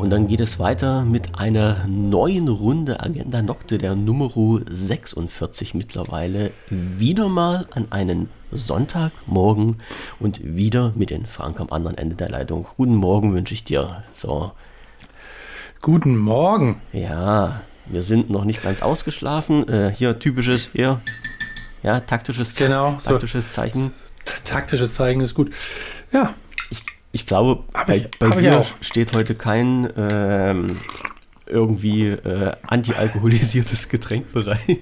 und dann geht es weiter mit einer neuen Runde Agenda Nocte, der Nummer 46 mittlerweile. Wieder mal an einen Sonntagmorgen und wieder mit den Frank am anderen Ende der Leitung. Guten Morgen wünsche ich dir. So. Guten Morgen. Ja, wir sind noch nicht ganz ausgeschlafen. Äh, hier typisches, hier, ja, taktisches, genau, taktisches so, Zeichen. Taktisches Zeichen ist gut. Ja, ich glaube, bei, ich, bei dir steht heute kein ähm, irgendwie äh, antialkoholisiertes Getränk bereit.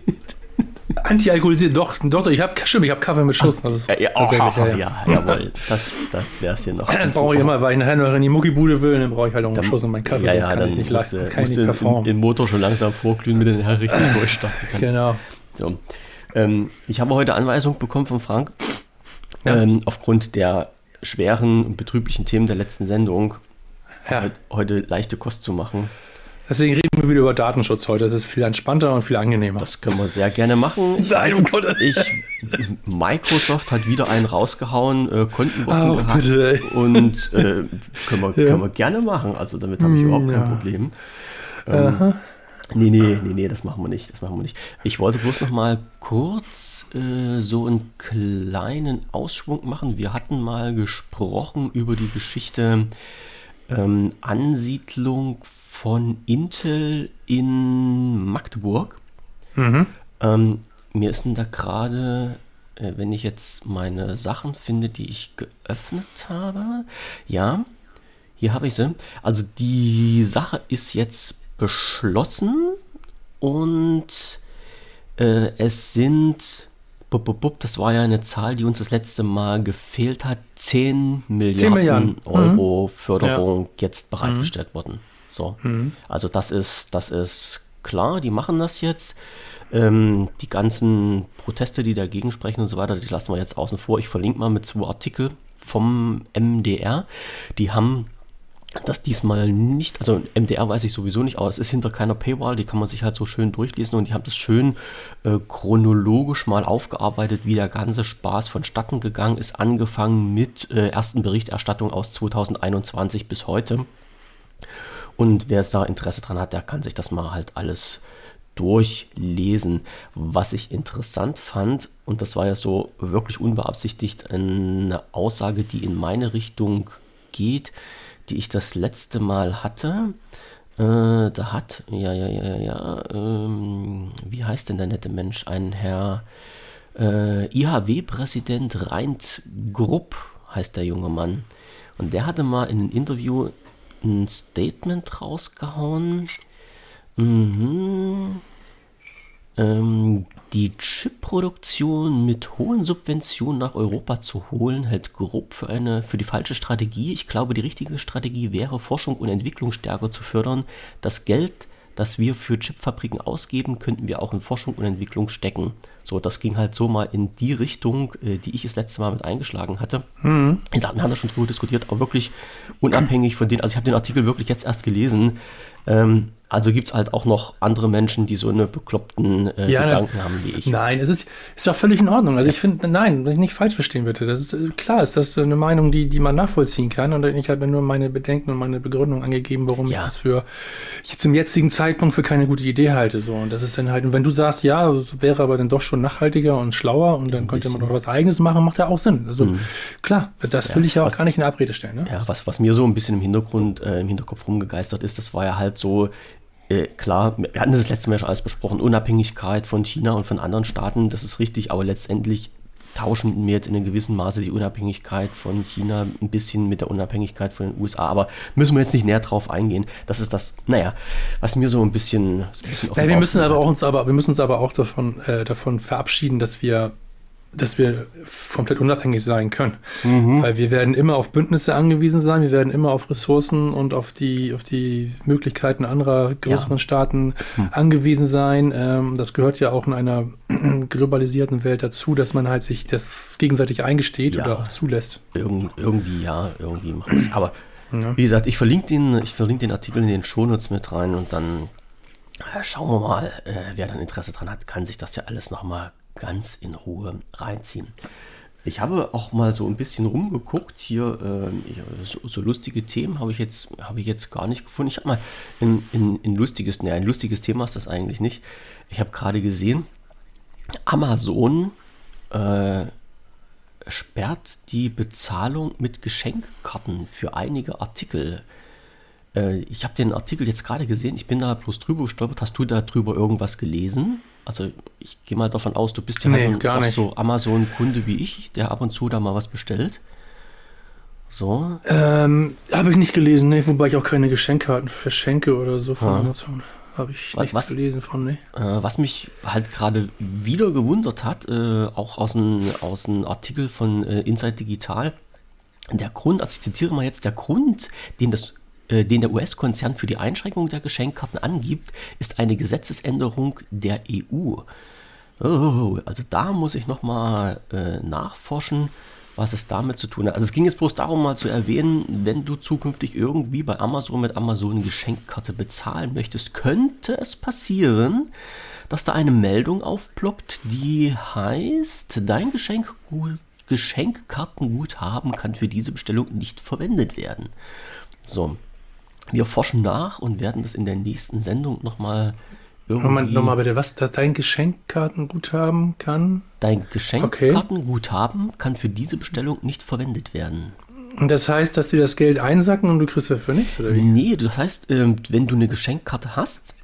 Antialkoholisiert, doch, doch, ich habe stimmt, ich habe Kaffee mit Schuss. Also, ja, ja, tatsächlich, ja, ja. ja, jawohl, das, das wäre es hier noch. Dann brauche ich immer, weil ich nachher noch in die Muckibude will, dann brauche ich halt auch einen Schuss in meinen Kaffee, ja, ja, kann ich nicht leisten, das kann ich nicht performen. Den Motor schon langsam vorglühen, mit den Herren richtig durchstarten kannst. Genau. So. Ähm, ich habe heute Anweisung bekommen von Frank, ähm, aufgrund der schweren und betrüblichen Themen der letzten Sendung ja. heute leichte Kost zu machen. Deswegen reden wir wieder über Datenschutz heute. Das ist viel entspannter und viel angenehhmer. Das können wir sehr gerne machen. Ich Nein, um Gott. Ich, Microsoft hat wieder einen rausgehauen, äh, Kontenwochen oh, gehabt. Bitte, und äh, können, wir, ja. können wir gerne machen. Also damit habe ich überhaupt hm, ja. kein Problem. Ähm, Nee, nee, nee, nee, das machen wir nicht. Das machen wir nicht. Ich wollte bloß noch mal kurz äh, so einen kleinen Ausschwung machen. Wir hatten mal gesprochen über die Geschichte ähm, Ansiedlung von Intel in Magdeburg. Mhm. Ähm, mir ist denn da gerade, äh, wenn ich jetzt meine Sachen finde, die ich geöffnet habe, ja, hier habe ich sie. Also die Sache ist jetzt beschlossen und äh, es sind, bup, bup, bup, das war ja eine Zahl, die uns das letzte Mal gefehlt hat, 10 Milliarden, 10 Milliarden. Euro mhm. Förderung ja. jetzt bereitgestellt mhm. worden. So, mhm. also das ist, das ist klar, die machen das jetzt. Ähm, die ganzen Proteste, die dagegen sprechen und so weiter, die lassen wir jetzt außen vor. Ich verlinke mal mit zwei Artikel vom MDR. Die haben das diesmal nicht, also MDR weiß ich sowieso nicht, aber es ist hinter keiner Paywall, die kann man sich halt so schön durchlesen und die haben das schön äh, chronologisch mal aufgearbeitet, wie der ganze Spaß vonstatten gegangen ist, angefangen mit äh, ersten Berichterstattung aus 2021 bis heute. Und wer da Interesse dran hat, der kann sich das mal halt alles durchlesen. Was ich interessant fand, und das war ja so wirklich unbeabsichtigt eine Aussage, die in meine Richtung geht, die ich das letzte Mal hatte. Äh, da hat, ja, ja, ja, ja, ähm, wie heißt denn der nette Mensch? Ein Herr äh, IHW-Präsident Reint Grupp heißt der junge Mann. Und der hatte mal in einem Interview ein Statement rausgehauen. Mhm. Ähm, die Chipproduktion mit hohen Subventionen nach Europa zu holen, hält grob für, eine, für die falsche Strategie. Ich glaube, die richtige Strategie wäre, Forschung und Entwicklung stärker zu fördern. Das Geld, das wir für Chipfabriken ausgeben, könnten wir auch in Forschung und Entwicklung stecken. So, das ging halt so mal in die Richtung, äh, die ich das letzte Mal mit eingeschlagen hatte. Mhm. Wir haben da schon drüber diskutiert, aber wirklich unabhängig von denen, also ich habe den Artikel wirklich jetzt erst gelesen. Ähm, also gibt es halt auch noch andere Menschen, die so eine bekloppten äh, ja, Gedanken haben wie ich. Nein, es ist, ist doch völlig in Ordnung. Also ich finde, nein, nicht falsch verstehen bitte. Das ist äh, klar, ist das eine Meinung, die, die man nachvollziehen kann. Und ich habe nur meine Bedenken und meine Begründung angegeben, warum ja. ich das für ich zum jetzigen Zeitpunkt für keine gute Idee halte. So. Und das ist dann halt, und wenn du sagst, ja, wäre aber dann doch schon nachhaltiger und schlauer und dann könnte man doch was eigenes machen, macht ja auch Sinn. Also mhm. klar, das ja, will ich ja auch was, gar nicht in Abrede stellen. Ne? Ja, was, was mir so ein bisschen im Hintergrund, äh, im Hinterkopf rumgegeistert ist, das war ja halt so äh, klar, wir hatten das letzte Mal schon alles besprochen, Unabhängigkeit von China und von anderen Staaten, das ist richtig, aber letztendlich tauschen wir jetzt in einem gewissen Maße die Unabhängigkeit von China ein bisschen mit der Unabhängigkeit von den USA. Aber müssen wir jetzt nicht näher drauf eingehen. Das ist das, naja, was mir so ein bisschen. ein bisschen ja, wir müssen aber auch uns aber, wir müssen uns aber auch davon, äh, davon verabschieden, dass wir dass wir komplett unabhängig sein können. Mhm. Weil wir werden immer auf Bündnisse angewiesen sein, wir werden immer auf Ressourcen und auf die, auf die Möglichkeiten anderer größeren ja. Staaten mhm. angewiesen sein. Ähm, das gehört ja auch in einer globalisierten Welt dazu, dass man halt sich das gegenseitig eingesteht ja. oder auch zulässt. Irgend, irgendwie, ja, irgendwie machen wir es. Aber ja. wie gesagt, ich verlinke den, ich verlinke den Artikel in den Shownotes mit rein und dann äh, schauen wir mal, äh, wer dann Interesse dran hat, kann sich das ja alles nochmal ganz in Ruhe reinziehen. Ich habe auch mal so ein bisschen rumgeguckt. Hier, äh, so, so, lustige Themen habe ich, jetzt, hab ich jetzt gar nicht gefunden. Ich habe mal ein, ein, ein lustiges, ne, ein lustiges Thema ist das eigentlich nicht. Ich habe gerade gesehen, Amazon äh, sperrt die Bezahlung mit Geschenkkarten für einige Artikel. Äh, ich habe den Artikel jetzt gerade gesehen, ich bin da bloß drüber gestolpert. Hast du da drüber irgendwas gelesen? Also ich gehe mal davon aus, du bist ja nee, halt auch so Amazon-Kunde wie ich, der ab und zu da mal was bestellt. So. Ähm, habe ich nicht gelesen, ne, wobei ich auch keine Geschenkkarten verschenke oder so von ja. Amazon. Habe ich nichts was, gelesen von, ne? Äh, was mich halt gerade wieder gewundert hat, äh, auch aus einem aus Artikel von äh, Inside Digital, der Grund, also ich zitiere mal jetzt, der Grund, den das den der US-Konzern für die Einschränkung der Geschenkkarten angibt, ist eine Gesetzesänderung der EU. Oh, also da muss ich nochmal äh, nachforschen, was es damit zu tun hat. Also es ging jetzt bloß darum, mal zu erwähnen, wenn du zukünftig irgendwie bei Amazon mit Amazon Geschenkkarte bezahlen möchtest, könnte es passieren, dass da eine Meldung aufploppt, die heißt, dein Geschenkgut Geschenkkartenguthaben kann für diese Bestellung nicht verwendet werden. So, wir forschen nach und werden das in der nächsten Sendung nochmal irgendwie... Moment, nochmal bitte, was dass dein Geschenkkartenguthaben kann? Dein Geschenkkartenguthaben okay. kann für diese Bestellung nicht verwendet werden. Und das heißt, dass sie das Geld einsacken und du kriegst dafür nichts, oder wie? Nee, das heißt, ähm, wenn du eine Geschenkkarte hast,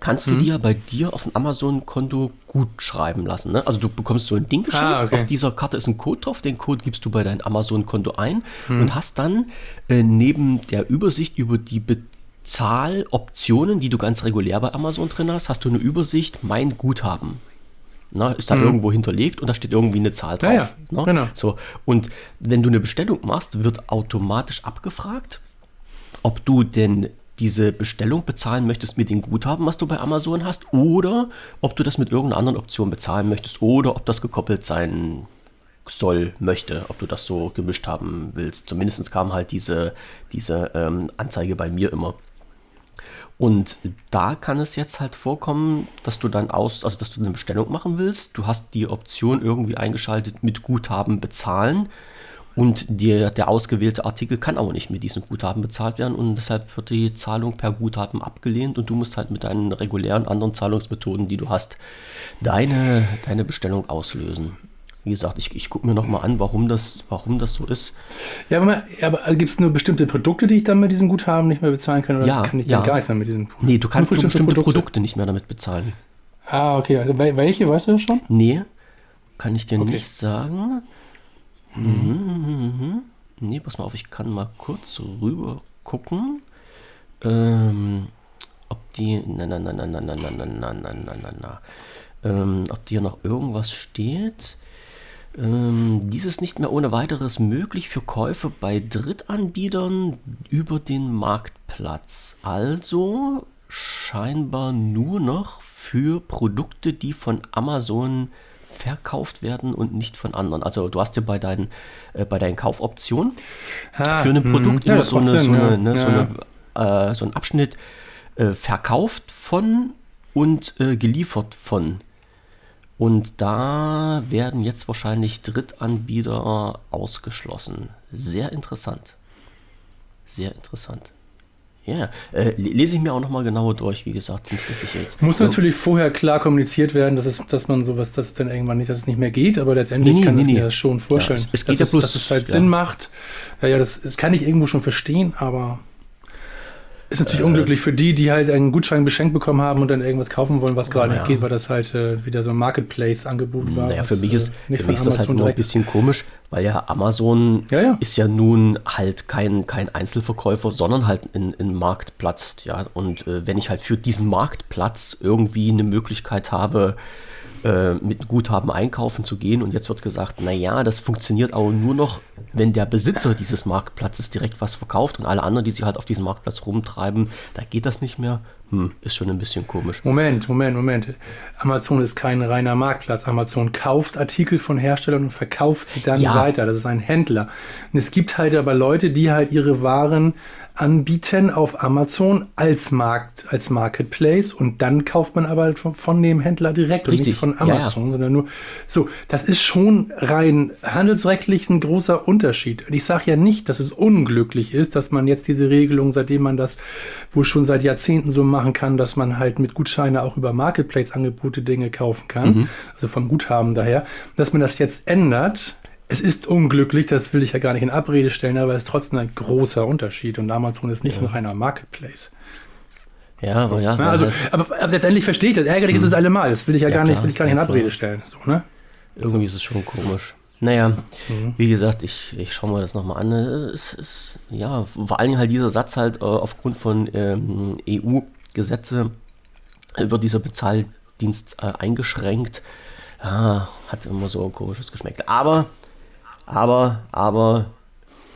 kannst du hm. dir bei dir auf ein Amazon-Konto gut schreiben lassen. Ne? Also du bekommst so ein Ding geschenkt, ah, okay. auf dieser Karte ist ein Code drauf, den Code gibst du bei deinem Amazon-Konto ein hm. und hast dann äh, neben der Übersicht über die Bezahloptionen, die du ganz regulär bei Amazon drin hast, hast du eine Übersicht, mein Guthaben. Na, ist da hm. irgendwo hinterlegt und da steht irgendwie eine Zahl drauf. Ja, ja. Genau. So, und wenn du eine Bestellung machst, wird automatisch abgefragt, ob du denn diese Bestellung bezahlen möchtest mit dem Guthaben, was du bei Amazon hast, oder ob du das mit irgendeiner anderen Option bezahlen möchtest, oder ob das gekoppelt sein soll, möchte, ob du das so gemischt haben willst. Zumindest kam halt diese, diese ähm, Anzeige bei mir immer. Und da kann es jetzt halt vorkommen, dass du dann aus, also dass du eine Bestellung machen willst. Du hast die Option irgendwie eingeschaltet mit Guthaben bezahlen und der, der ausgewählte Artikel kann auch nicht mit diesem Guthaben bezahlt werden und deshalb wird die Zahlung per Guthaben abgelehnt und du musst halt mit deinen regulären anderen Zahlungsmethoden, die du hast, deine, deine Bestellung auslösen. Wie gesagt, ich, ich gucke mir nochmal an, warum das, warum das so ist. Ja, aber, aber gibt es nur bestimmte Produkte, die ich dann mit diesem Guthaben nicht mehr bezahlen kann? Oder ja, kann ich ja. gar nichts mehr mit diesem Nee, du kannst nur bestimmte, bestimmte Produkte. Produkte. nicht mehr damit bezahlen. Ah, okay. Also welche, weißt du das schon? Nee, kann ich dir okay. nicht sagen. Mhm, mhm, mhm. Nee, pass mal auf, ich kann mal kurz rüber gucken. Ähm, ob die. Na, na, na, na, na, na, na, na, na, na, na, na, na. Ähm, ob dir noch irgendwas steht. Ähm, dies ist nicht mehr ohne weiteres möglich für Käufe bei Drittanbietern über den Marktplatz. Also scheinbar nur noch für Produkte, die von Amazon verkauft werden und nicht von anderen. Also du hast ja bei deinen, äh, bei deinen Kaufoptionen ah, für ein hm. Produkt immer so, eine, so, eine, ne, ja. so, eine, äh, so einen Abschnitt äh, verkauft von und äh, geliefert von. Und da werden jetzt wahrscheinlich Drittanbieter ausgeschlossen. Sehr interessant. Sehr interessant. Ja, äh, lese ich mir auch nochmal genauer durch, wie gesagt. Nicht, dass ich jetzt, Muss natürlich vorher klar kommuniziert werden, dass, es, dass man sowas, dass es dann irgendwann nicht, dass es nicht mehr geht, aber letztendlich nee, kann nee, ich mir das schon vorstellen. Ja, es, es geht dass, ja bloß, dass es halt ja. Sinn macht. Ja, ja, das, das kann ich irgendwo schon verstehen, aber ist natürlich äh, unglücklich für die, die halt einen Gutschein beschenkt bekommen haben und dann irgendwas kaufen wollen, was gerade ja. nicht geht, weil das halt äh, wieder so ein Marketplace-Angebot war. Naja, für mich ist, äh, für mich ist das halt nur ein bisschen komisch, weil ja Amazon ja, ja. ist ja nun halt kein, kein Einzelverkäufer, sondern halt ein, ein Marktplatz. Ja? Und äh, wenn ich halt für diesen Marktplatz irgendwie eine Möglichkeit habe, äh, mit Guthaben einkaufen zu gehen und jetzt wird gesagt, naja, das funktioniert auch nur noch wenn der Besitzer dieses Marktplatzes direkt was verkauft und alle anderen, die sich halt auf diesem Marktplatz rumtreiben, da geht das nicht mehr. Hm, ist schon ein bisschen komisch. Moment, Moment, Moment. Amazon ist kein reiner Marktplatz. Amazon kauft Artikel von Herstellern und verkauft sie dann ja. weiter. Das ist ein Händler. Und es gibt halt aber Leute, die halt ihre Waren anbieten auf Amazon als Markt, als Marketplace und dann kauft man aber von, von dem Händler direkt Richtig. und nicht von Amazon, ja, ja. sondern nur so. Das ist schon rein handelsrechtlich ein großer Unterschied. Und ich sage ja nicht, dass es unglücklich ist, dass man jetzt diese Regelung, seitdem man das wohl schon seit Jahrzehnten so machen kann, dass man halt mit Gutscheine auch über Marketplace-Angebote Dinge kaufen kann, mhm. also vom Guthaben daher, dass man das jetzt ändert, es ist unglücklich, das will ich ja gar nicht in Abrede stellen, aber es ist trotzdem ein großer Unterschied und Amazon ist nicht ja. nur einer Marketplace. Ja, so, ja. Ne? Also, aber, aber, letztendlich verstehe ich das. Ärgerlich mhm. ist es allemal. Das will ich ja, ja gar nicht, will ich gar nicht in Abrede stellen. So, ne? Irgendwie ist es schon komisch. Naja, mhm. wie gesagt, ich, ich schaue mir das nochmal an. Es ist, ja, vor allem halt dieser Satz halt äh, aufgrund von ähm, EU-Gesetze wird dieser Bezahldienst äh, eingeschränkt. Ja, hat immer so ein komisches geschmeckt. Aber aber, aber,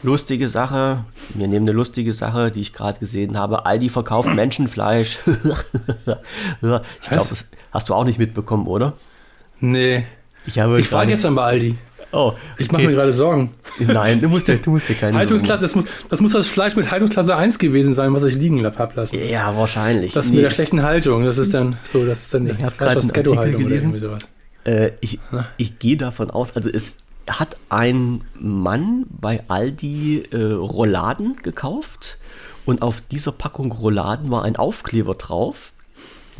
lustige Sache. Wir nehmen eine lustige Sache, die ich gerade gesehen habe. Aldi verkauft Menschenfleisch. ich glaube, das hast du auch nicht mitbekommen, oder? Nee. Ich, habe ich war gestern bei Aldi. Oh, ich okay. mache mir gerade Sorgen. Nein, du musst dir, du musst dir keine Haltungsklasse, das muss, das muss das Fleisch mit Haltungsklasse 1 gewesen sein, was ich liegen habe lassen. Ja, wahrscheinlich. Das nee. mit der schlechten Haltung, das ist dann so, das ist dann nicht Fleisch aus Ghetto-Haltung oder irgendwie sowas. Äh, ich, ich gehe davon aus, also es hat ein Mann bei Aldi äh, Rouladen gekauft und auf dieser Packung Rouladen war ein Aufkleber drauf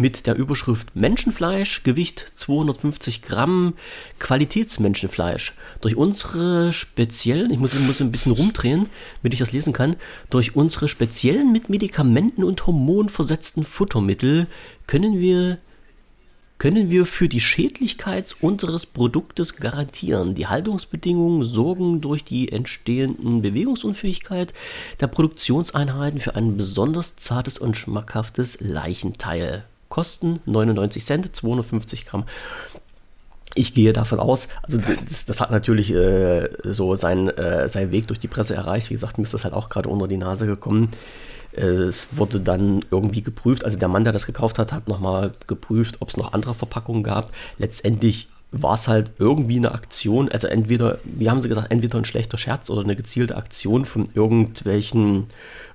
mit der Überschrift Menschenfleisch, Gewicht 250 Gramm, Qualitätsmenschenfleisch. Durch unsere speziellen, ich muss, ich muss ein bisschen rumdrehen, damit ich das lesen kann, durch unsere speziellen mit Medikamenten und Hormonen versetzten Futtermittel können wir können wir für die Schädlichkeit unseres Produktes garantieren. Die Haltungsbedingungen sorgen durch die entstehenden Bewegungsunfähigkeit der Produktionseinheiten für ein besonders zartes und schmackhaftes Leichenteil. Kosten 99 Cent, 250 Gramm. Ich gehe davon aus, also das, das hat natürlich äh, so seinen, äh, seinen Weg durch die Presse erreicht. Wie gesagt, mir ist das halt auch gerade unter die Nase gekommen. Es wurde dann irgendwie geprüft, also der Mann, der das gekauft hat, hat nochmal geprüft, ob es noch andere Verpackungen gab. Letztendlich war es halt irgendwie eine Aktion, also entweder, wie haben sie gesagt, entweder ein schlechter Scherz oder eine gezielte Aktion von irgendwelchen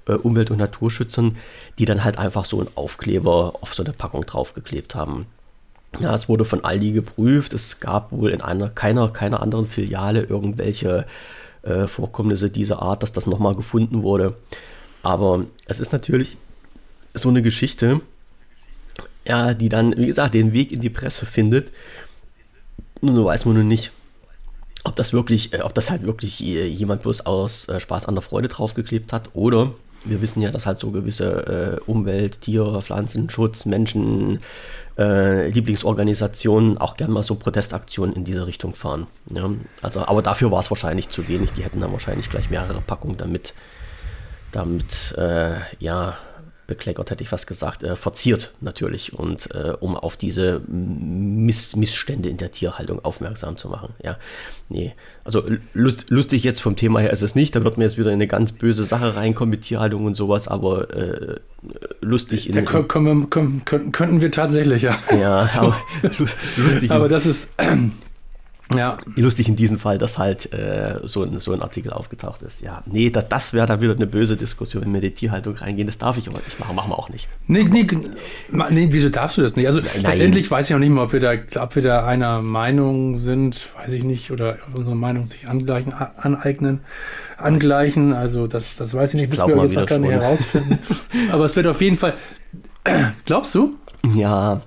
äh, Umwelt- und Naturschützern, die dann halt einfach so einen Aufkleber auf so eine Packung draufgeklebt haben. Ja, es wurde von Aldi geprüft, es gab wohl in einer, keiner, keiner anderen Filiale irgendwelche äh, Vorkommnisse dieser Art, dass das nochmal gefunden wurde. Aber es ist natürlich so eine Geschichte, ja, die dann, wie gesagt, den Weg in die Presse findet. Nun weiß man nun nicht, ob das wirklich, äh, ob das halt wirklich jemand bloß aus äh, Spaß an der Freude draufgeklebt hat oder wir wissen ja, dass halt so gewisse äh, Umwelt, Tier, Pflanzenschutz, Menschen, äh, Lieblingsorganisationen auch gerne mal so Protestaktionen in diese Richtung fahren. Ja? Also, aber dafür war es wahrscheinlich zu wenig. Die hätten dann wahrscheinlich gleich mehrere Packungen damit damit, äh, ja, bekleckert hätte ich fast gesagt, äh, verziert natürlich und äh, um auf diese Miss Missstände in der Tierhaltung aufmerksam zu machen. Ja, nee, also lust, lustig jetzt vom Thema her ist es nicht, da wird mir jetzt wieder in eine ganz böse Sache reinkommen mit Tierhaltung und sowas, aber äh, lustig. In, da können wir, können, könnten wir tatsächlich, ja. Ja, so. aber, lustig. aber das ist, ja. Lustig in diesem Fall, dass halt äh, so, ein, so ein Artikel aufgetaucht ist. Ja, nee, das, das wäre dann wieder eine böse Diskussion, wenn wir in die Tierhaltung reingehen. Das darf ich aber nicht machen, machen wir auch nicht. Nee, nee, nee wieso darfst du das nicht? Also Nein. letztendlich weiß ich auch nicht mehr, ob wir, da, ob wir da einer Meinung sind, weiß ich nicht, oder unsere Meinung sich angleichen, aneignen, angleichen. Also das, das weiß ich nicht, müssen wir jetzt noch gar nicht herausfinden. aber es wird auf jeden Fall. Glaubst du? Ja,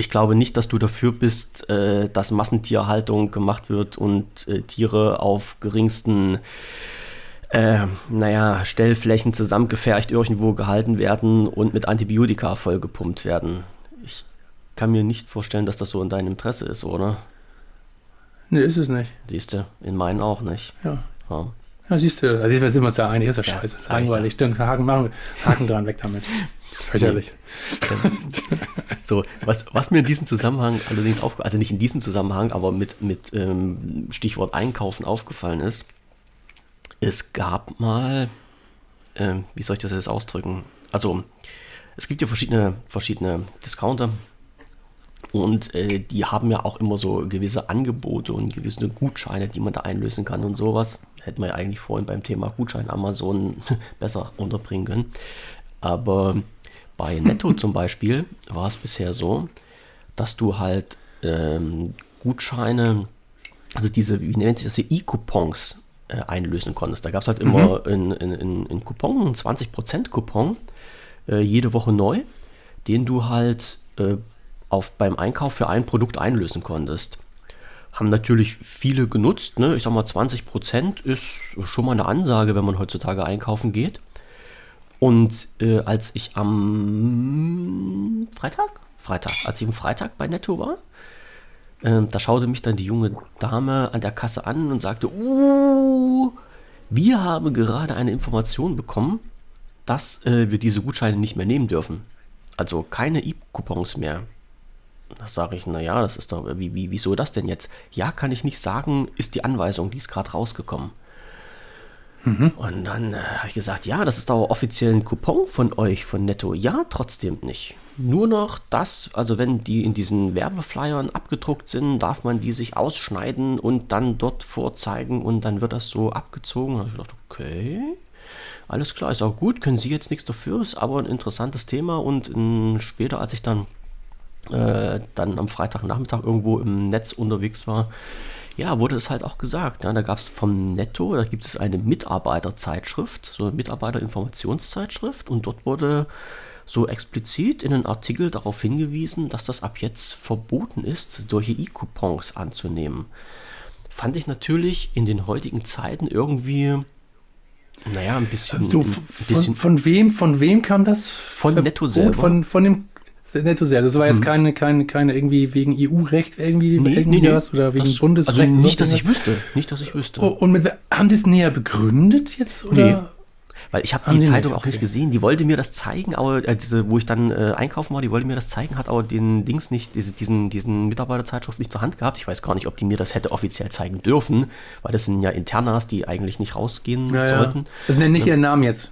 ich glaube nicht, dass du dafür bist, äh, dass Massentierhaltung gemacht wird und äh, Tiere auf geringsten, äh, naja, Stellflächen zusammengefercht irgendwo gehalten werden und mit Antibiotika vollgepumpt werden. Ich kann mir nicht vorstellen, dass das so in deinem Interesse ist, oder? Nee, ist es nicht. Siehst du, in meinen auch nicht. Ja. ja. Ja, siehst du, also wir sind uns ja einig, ist ja scheiße, ist langweilig. Dann Haken, machen, Haken dran, weg damit. Fürchterlich. so, was, was mir in diesem Zusammenhang allerdings aufgefallen also nicht in diesem Zusammenhang, aber mit, mit ähm, Stichwort Einkaufen aufgefallen ist, Es gab mal, äh, wie soll ich das jetzt ausdrücken? Also, es gibt ja verschiedene, verschiedene Discounter und äh, die haben ja auch immer so gewisse Angebote und gewisse Gutscheine, die man da einlösen kann und sowas. Hätten wir ja eigentlich vorhin beim Thema Gutschein Amazon besser unterbringen können. Aber bei Netto zum Beispiel war es bisher so, dass du halt ähm, Gutscheine, also diese, wie nennt sich das, E-Coupons äh, einlösen konntest. Da gab es halt immer mhm. in, in, in Coupon, einen 20% Coupon, äh, jede Woche neu, den du halt äh, auf, beim Einkauf für ein Produkt einlösen konntest. Haben natürlich viele genutzt. Ne? Ich sag mal, 20% ist schon mal eine Ansage, wenn man heutzutage einkaufen geht. Und äh, als ich am Freitag, Freitag, als ich am Freitag bei Netto war, äh, da schaute mich dann die junge Dame an der Kasse an und sagte, uh, wir haben gerade eine Information bekommen, dass äh, wir diese Gutscheine nicht mehr nehmen dürfen. Also keine E-Coupons mehr. Da sage ich, naja, das ist doch, wie, wie, wieso das denn jetzt? Ja, kann ich nicht sagen, ist die Anweisung, die ist gerade rausgekommen. Mhm. Und dann äh, habe ich gesagt, ja, das ist aber offiziell ein Coupon von euch, von Netto. Ja, trotzdem nicht. Nur noch das, also wenn die in diesen Werbeflyern abgedruckt sind, darf man die sich ausschneiden und dann dort vorzeigen und dann wird das so abgezogen. Habe ich gedacht, okay, alles klar, ist auch gut, können Sie jetzt nichts dafür, ist aber ein interessantes Thema und in, später, als ich dann, äh, dann am Freitagnachmittag irgendwo im Netz unterwegs war, ja, wurde es halt auch gesagt. Ja, da gab es vom Netto, da gibt es eine Mitarbeiterzeitschrift, so eine Mitarbeiterinformationszeitschrift und dort wurde so explizit in einem Artikel darauf hingewiesen, dass das ab jetzt verboten ist, solche E-Coupons anzunehmen. Fand ich natürlich in den heutigen Zeiten irgendwie, naja, ein bisschen. So, ein bisschen von, von, wem, von wem kam das? Von Netto selber. Von, von dem Netto sehr. Das war jetzt mhm. keine, keine, keine irgendwie wegen EU-Recht irgendwie, nee, irgendwie nee, was oder wegen das, Bundesrecht. Also nicht, dass ich wüsste. Nicht, dass ich wüsste. Oh, und mit, haben die es näher begründet jetzt? Oder? Nee. Weil ich habe die Zeitung nicht, okay. auch nicht gesehen. Die wollte mir das zeigen, aber äh, diese, wo ich dann äh, einkaufen war, die wollte mir das zeigen, hat aber den Dings nicht, diese, diesen, diesen Mitarbeiterzeitschrift nicht zur Hand gehabt. Ich weiß gar nicht, ob die mir das hätte offiziell zeigen dürfen, weil das sind ja Internas, die eigentlich nicht rausgehen ja, sollten. Das nennen nicht ja. ihren Namen jetzt.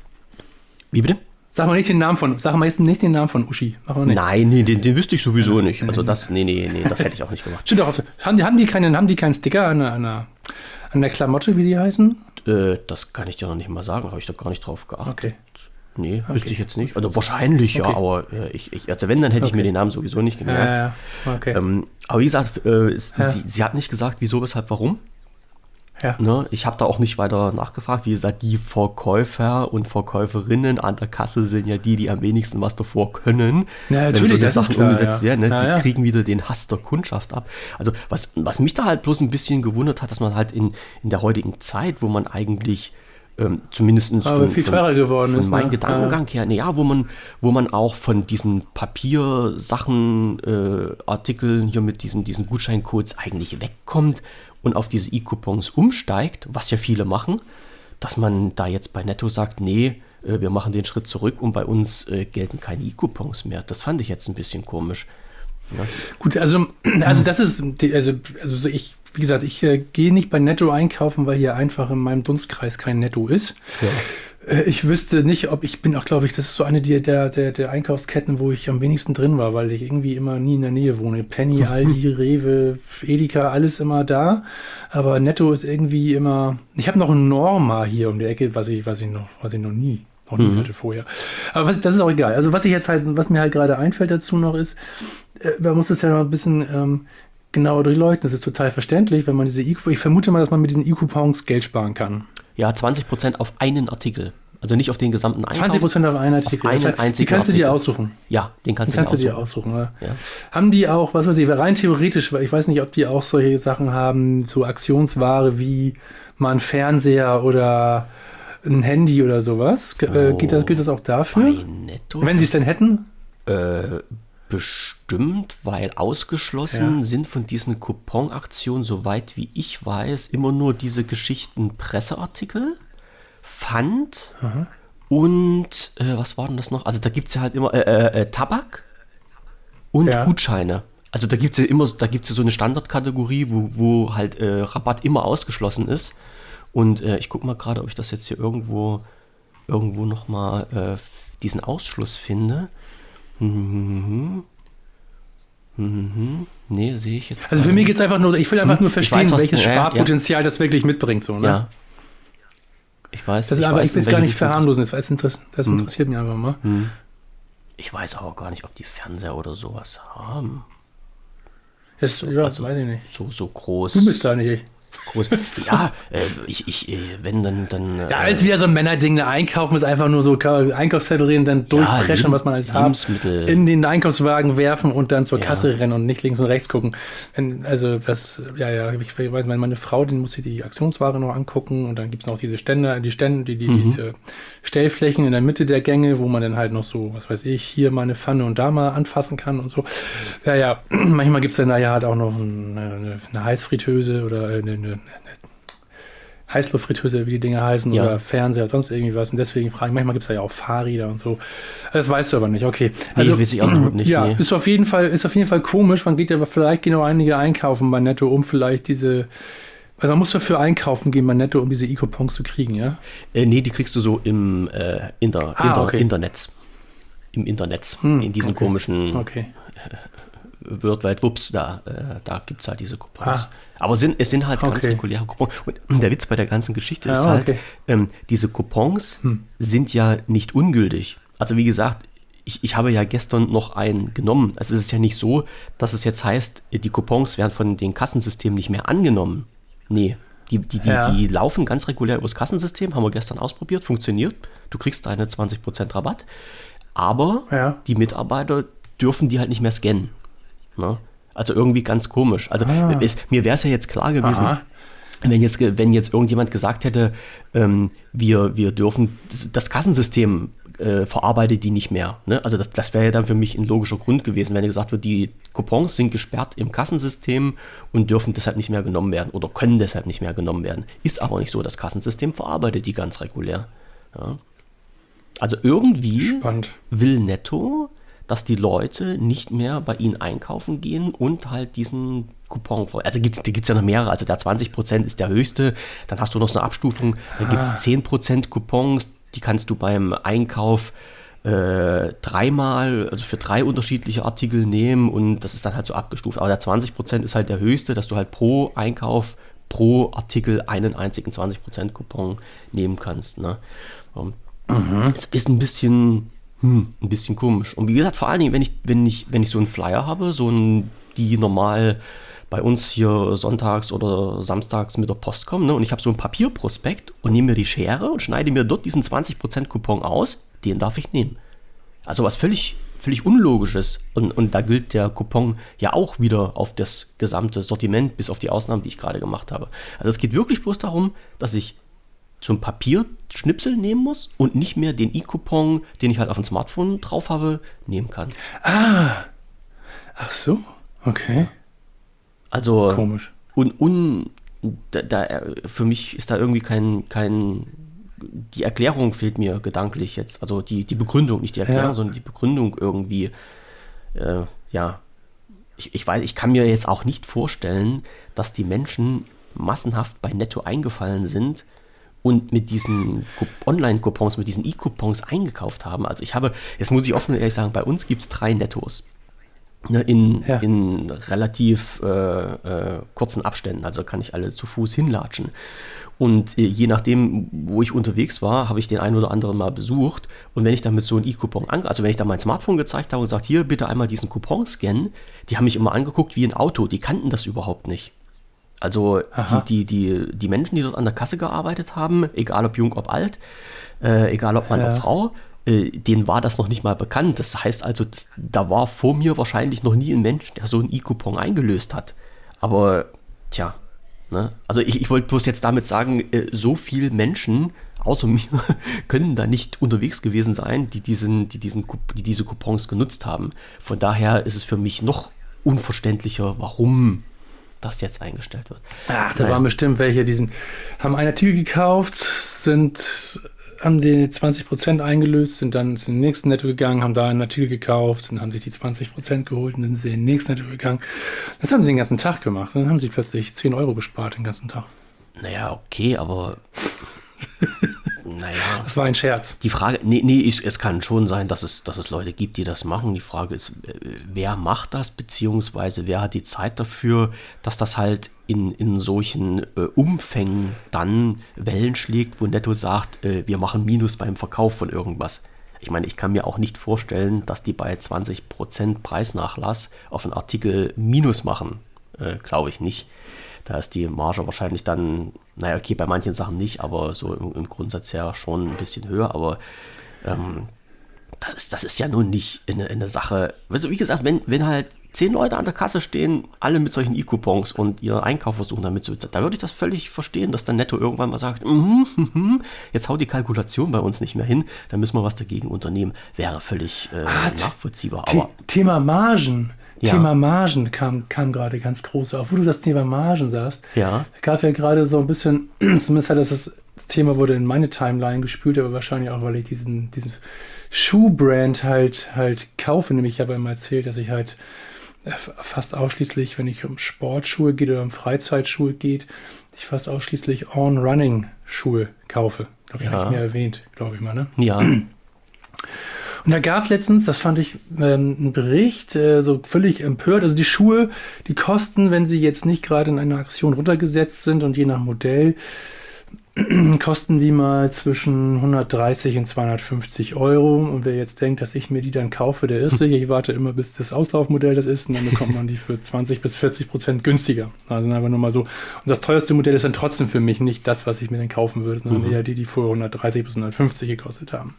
Wie bitte? Sag mal nicht den Namen von, sag mal jetzt nicht den Namen von Uschi. Nein, nee, den, den wüsste ich sowieso nicht. Also das, nee, nee, nee, das hätte ich auch nicht gemacht. Stimmt. Haben die, haben die keinen, haben die keinen Sticker an der, an an der Klamotte, wie sie heißen? Äh, das kann ich dir noch nicht mal sagen, habe ich da gar nicht drauf geachtet. Okay. Nee, okay. wüsste ich jetzt nicht. Also wahrscheinlich okay. ja, aber äh, ich, ich, also wenn, dann hätte okay. ich mir den Namen sowieso nicht gemerkt. Ja, ja. Ähm, aber wie gesagt, äh, es, ja. sie, sie, hat nicht gesagt, wieso, weshalb, warum. Ja. Ne, ich habe da auch nicht weiter nachgefragt. Wie gesagt, die Verkäufer und Verkäuferinnen an der Kasse sind ja die, die am wenigsten was davor können. Ja, natürlich, wenn solche Sachen klar, umgesetzt ja. werden. Ne? Ja, die kriegen wieder den Hass der Kundschaft ab. Also was, was mich da halt bloß ein bisschen gewundert hat, dass man halt in, in der heutigen Zeit, wo man eigentlich ähm, zumindest von, viel teurer geworden von ist. Mein ne? Gedankengang ja. her, ne, ja, wo man, wo man auch von diesen Papiersachen, äh, Artikeln hier mit diesen, diesen Gutscheincodes eigentlich wegkommt und auf diese E-Coupons umsteigt, was ja viele machen, dass man da jetzt bei Netto sagt, nee, äh, wir machen den Schritt zurück und bei uns äh, gelten keine E-Coupons mehr. Das fand ich jetzt ein bisschen komisch. Ja. Gut, also, also das ist, also, also ich, wie gesagt, ich äh, gehe nicht bei Netto einkaufen, weil hier einfach in meinem Dunstkreis kein Netto ist. Ja. Äh, ich wüsste nicht, ob ich bin auch, glaube ich, das ist so eine der, der, der Einkaufsketten, wo ich am wenigsten drin war, weil ich irgendwie immer nie in der Nähe wohne. Penny, Aldi, Rewe, Edeka, alles immer da. Aber Netto ist irgendwie immer. Ich habe noch ein Norma hier um die Ecke, was ich, was ich noch, was ich noch nie, noch nie mhm. hatte vorher. Aber was, das ist auch egal. Also was ich jetzt halt, was mir halt gerade einfällt dazu noch ist, äh, man muss das ja noch ein bisschen ähm, genauer durchleuchten. Das ist total verständlich, wenn man diese E ich vermute mal, dass man mit diesen E-Coupons Geld sparen kann. Ja, 20% auf einen Artikel. Also nicht auf den gesamten Einkauf. 20% auf einen Artikel. Auf einen das heißt, die kannst du dir aussuchen. Ja, den kannst, den du, kannst dir du aussuchen. dir aussuchen. Ja. Haben die auch, was weiß ich, rein theoretisch, ich weiß nicht, ob die auch solche Sachen haben, so Aktionsware wie mal ein Fernseher oder ein Handy oder sowas. Äh, oh, Geht das, gilt das auch dafür? Wenn sie es denn hätten? Äh, bestimmt, weil ausgeschlossen ja. sind von diesen Couponaktionen, soweit wie ich weiß, immer nur diese Geschichten Presseartikel, Pfand Aha. und äh, was war denn das noch? Also da gibt es ja halt immer äh, äh, äh, Tabak und ja. Gutscheine. Also da gibt es ja immer, da gibt es ja so eine Standardkategorie, wo, wo halt äh, Rabatt immer ausgeschlossen ist. Und äh, ich gucke mal gerade, ob ich das jetzt hier irgendwo, irgendwo nochmal äh, diesen Ausschluss finde. Mhm. Mhm. Nee, sehe ich jetzt. Also für mich geht es einfach nur, ich will einfach nur verstehen, weiß, welches Sparpotenzial ja. das wirklich mitbringt. So, ne? Ja. Ich weiß. Das ist ich aber, weiß, ich will es gar nicht verharmlosen, das, das, hm. interessiert mich einfach mal. Ich weiß aber gar nicht, ob die Fernseher oder sowas haben. Das, so, ja, also, weiß ich nicht. So, so groß. Du bist da nicht ich groß. ja, äh, ich, ich, äh, wenn dann. dann ja, äh, ist wieder so ein Männerding. Ne? Einkaufen ist einfach nur so Einkaufszettel reden, dann durchpreschen, ja, was man alles hat. In den Einkaufswagen werfen und dann zur ja. Kasse rennen und nicht links und rechts gucken. Also, das, ja, ja, ich weiß, meine Frau, die muss sich die Aktionsware noch angucken und dann gibt es noch diese Stände, die Stände, die, die, mhm. diese Stellflächen in der Mitte der Gänge, wo man dann halt noch so, was weiß ich, hier mal eine Pfanne und da mal anfassen kann und so. Ja, ja, manchmal gibt es dann da ja halt auch noch eine, eine Heißfritteuse oder eine, eine Heißluftfritteuse, wie die Dinge heißen, ja. oder Fernseher oder sonst irgendwie was. Und deswegen frage ich, manchmal gibt es ja auch Fahrräder und so. Das weißt du aber nicht, okay. Also, nee, weiß ich auch nicht. Ja, nee. ist, auf jeden Fall, ist auf jeden Fall komisch. Man geht ja vielleicht gehen auch einige einkaufen bei Netto, um vielleicht diese. Also man muss dafür einkaufen gehen bei Netto, um diese E-Coupons zu kriegen, ja? Äh, nee, die kriegst du so im äh, Inter, ah, Inter, okay. Internet. Im Internet. Hm, in diesen okay. komischen okay. Worldwide Wups, da, äh, da gibt es halt diese Coupons. Ah. Aber sind, es sind halt okay. ganz reguläre Coupons. Und der Witz bei der ganzen Geschichte ist ja, halt, ähm, diese Coupons hm. sind ja nicht ungültig. Also wie gesagt, ich, ich habe ja gestern noch einen genommen. Also es ist ja nicht so, dass es jetzt heißt, die Coupons werden von den Kassensystemen nicht mehr angenommen. Nee, die, die, die, ja. die laufen ganz regulär übers Kassensystem, haben wir gestern ausprobiert, funktioniert. Du kriegst deine 20% Rabatt. Aber ja. die Mitarbeiter dürfen die halt nicht mehr scannen. Ne? Also irgendwie ganz komisch. Also ah. es, mir wäre es ja jetzt klar gewesen, Aha. wenn jetzt, wenn jetzt irgendjemand gesagt hätte, ähm, wir, wir dürfen das, das Kassensystem äh, verarbeitet die nicht mehr. Ne? Also das, das wäre ja dann für mich ein logischer Grund gewesen, wenn gesagt wird, die Coupons sind gesperrt im Kassensystem und dürfen deshalb nicht mehr genommen werden oder können deshalb nicht mehr genommen werden. Ist aber nicht so. Das Kassensystem verarbeitet die ganz regulär. Ja? Also irgendwie Spannend. will Netto dass die Leute nicht mehr bei ihnen einkaufen gehen und halt diesen Coupon vor. Also gibt's, gibt es ja noch mehrere. Also der 20% ist der höchste. Dann hast du noch so eine Abstufung. Da ah. gibt es 10% Coupons. Die kannst du beim Einkauf äh, dreimal, also für drei unterschiedliche Artikel nehmen und das ist dann halt so abgestuft. Aber der 20% ist halt der höchste, dass du halt pro Einkauf, pro Artikel einen einzigen 20% Coupon nehmen kannst. Ne? Um, mhm. Es ist ein bisschen hm, ein bisschen komisch. Und wie gesagt, vor allen Dingen, wenn ich, wenn ich, wenn ich so einen Flyer habe, so ein, die normal bei uns hier sonntags oder samstags mit der Post kommen, ne, und ich habe so ein Papierprospekt und nehme mir die Schere und schneide mir dort diesen 20% Coupon aus, den darf ich nehmen. Also was völlig, völlig Unlogisches. Und, und da gilt der Coupon ja auch wieder auf das gesamte Sortiment, bis auf die Ausnahmen, die ich gerade gemacht habe. Also es geht wirklich bloß darum, dass ich zum Papierschnipsel nehmen muss und nicht mehr den E-Coupon, den ich halt auf dem Smartphone drauf habe, nehmen kann. Ah, ach so, okay. Also komisch. Und, und da, da, für mich ist da irgendwie kein, kein, die Erklärung fehlt mir gedanklich jetzt. Also die, die Begründung, nicht die Erklärung, ja. sondern die Begründung irgendwie. Äh, ja, ich, ich weiß, ich kann mir jetzt auch nicht vorstellen, dass die Menschen massenhaft bei Netto eingefallen sind und mit diesen Online-Coupons, mit diesen E-Coupons eingekauft haben. Also ich habe, jetzt muss ich offen und ehrlich sagen, bei uns gibt es drei Nettos. Ne, in, ja. in relativ äh, äh, kurzen Abständen, also kann ich alle zu Fuß hinlatschen. Und äh, je nachdem, wo ich unterwegs war, habe ich den einen oder anderen mal besucht. Und wenn ich dann mit so einem E-Coupon, also wenn ich dann mein Smartphone gezeigt habe und gesagt, hier bitte einmal diesen Coupon scannen, die haben mich immer angeguckt wie ein Auto, die kannten das überhaupt nicht. Also die, die, die, die Menschen, die dort an der Kasse gearbeitet haben, egal ob jung, ob alt, äh, egal ob Mann, ja. ob Frau, äh, denen war das noch nicht mal bekannt. Das heißt also, das, da war vor mir wahrscheinlich noch nie ein Mensch, der so einen E-Coupon eingelöst hat. Aber, tja, ne? also ich, ich wollte bloß jetzt damit sagen, äh, so viele Menschen außer mir können da nicht unterwegs gewesen sein, die, diesen, die, diesen, die diese Coupons genutzt haben. Von daher ist es für mich noch unverständlicher, warum das jetzt eingestellt wird. Ach, da Nein. waren bestimmt welche, die sind, haben einen Artikel gekauft, sind haben die 20% eingelöst, sind dann zum nächsten Netto gegangen, haben da einen Artikel gekauft und haben sich die 20% geholt und dann sind sie in den nächsten Netto gegangen. Das haben sie den ganzen Tag gemacht. Und dann haben sie plötzlich 10 Euro gespart den ganzen Tag. Naja, okay, aber naja. Das war ein Scherz. Die Frage, nee, nee, ich, es kann schon sein, dass es, dass es Leute gibt, die das machen. Die Frage ist, äh, wer macht das, beziehungsweise wer hat die Zeit dafür, dass das halt in, in solchen äh, Umfängen dann Wellen schlägt, wo Netto sagt, äh, wir machen Minus beim Verkauf von irgendwas. Ich meine, ich kann mir auch nicht vorstellen, dass die bei 20% Preisnachlass auf einen Artikel Minus machen. Äh, Glaube ich nicht. Da ist die Marge wahrscheinlich dann, naja, okay, bei manchen Sachen nicht, aber so im, im Grundsatz ja schon ein bisschen höher. Aber ähm, das, ist, das ist ja nun nicht eine, eine Sache. Also wie gesagt, wenn, wenn halt zehn Leute an der Kasse stehen, alle mit solchen E-Coupons und ihren Einkauf versuchen damit zu bezahlen, da würde ich das völlig verstehen, dass dann Netto irgendwann mal sagt, mm -hmm, jetzt haut die Kalkulation bei uns nicht mehr hin, da müssen wir was dagegen unternehmen. Wäre völlig äh, ah, nachvollziehbar. Aber Thema Margen. Ja. Thema Margen kam, kam gerade ganz groß auf. Wo du das Thema Margen sagst, ja. gab ja gerade so ein bisschen, zumindest hat das, das Thema wurde in meine Timeline gespült, aber wahrscheinlich auch, weil ich diesen, diesen Schuhbrand halt, halt kaufe. Nämlich, ich habe immer erzählt, dass ich halt äh, fast ausschließlich, wenn ich um Sportschuhe geht oder um Freizeitschuhe geht, ich fast ausschließlich On-Running-Schuhe kaufe. Glaube ich, ja. habe ich mir erwähnt, glaube ich mal, ne? Ja. Und da gab es letztens, das fand ich, ähm, einen Bericht, äh, so völlig empört. Also die Schuhe, die kosten, wenn sie jetzt nicht gerade in einer Aktion runtergesetzt sind und je nach Modell, kosten die mal zwischen 130 und 250 Euro. Und wer jetzt denkt, dass ich mir die dann kaufe, der irrt sich. Ich warte immer, bis das Auslaufmodell das ist und dann bekommt man die für 20 bis 40 Prozent günstiger. Also einfach nur mal so. Und das teuerste Modell ist dann trotzdem für mich nicht das, was ich mir dann kaufen würde, sondern mhm. eher die, die vorher 130 bis 150 gekostet haben.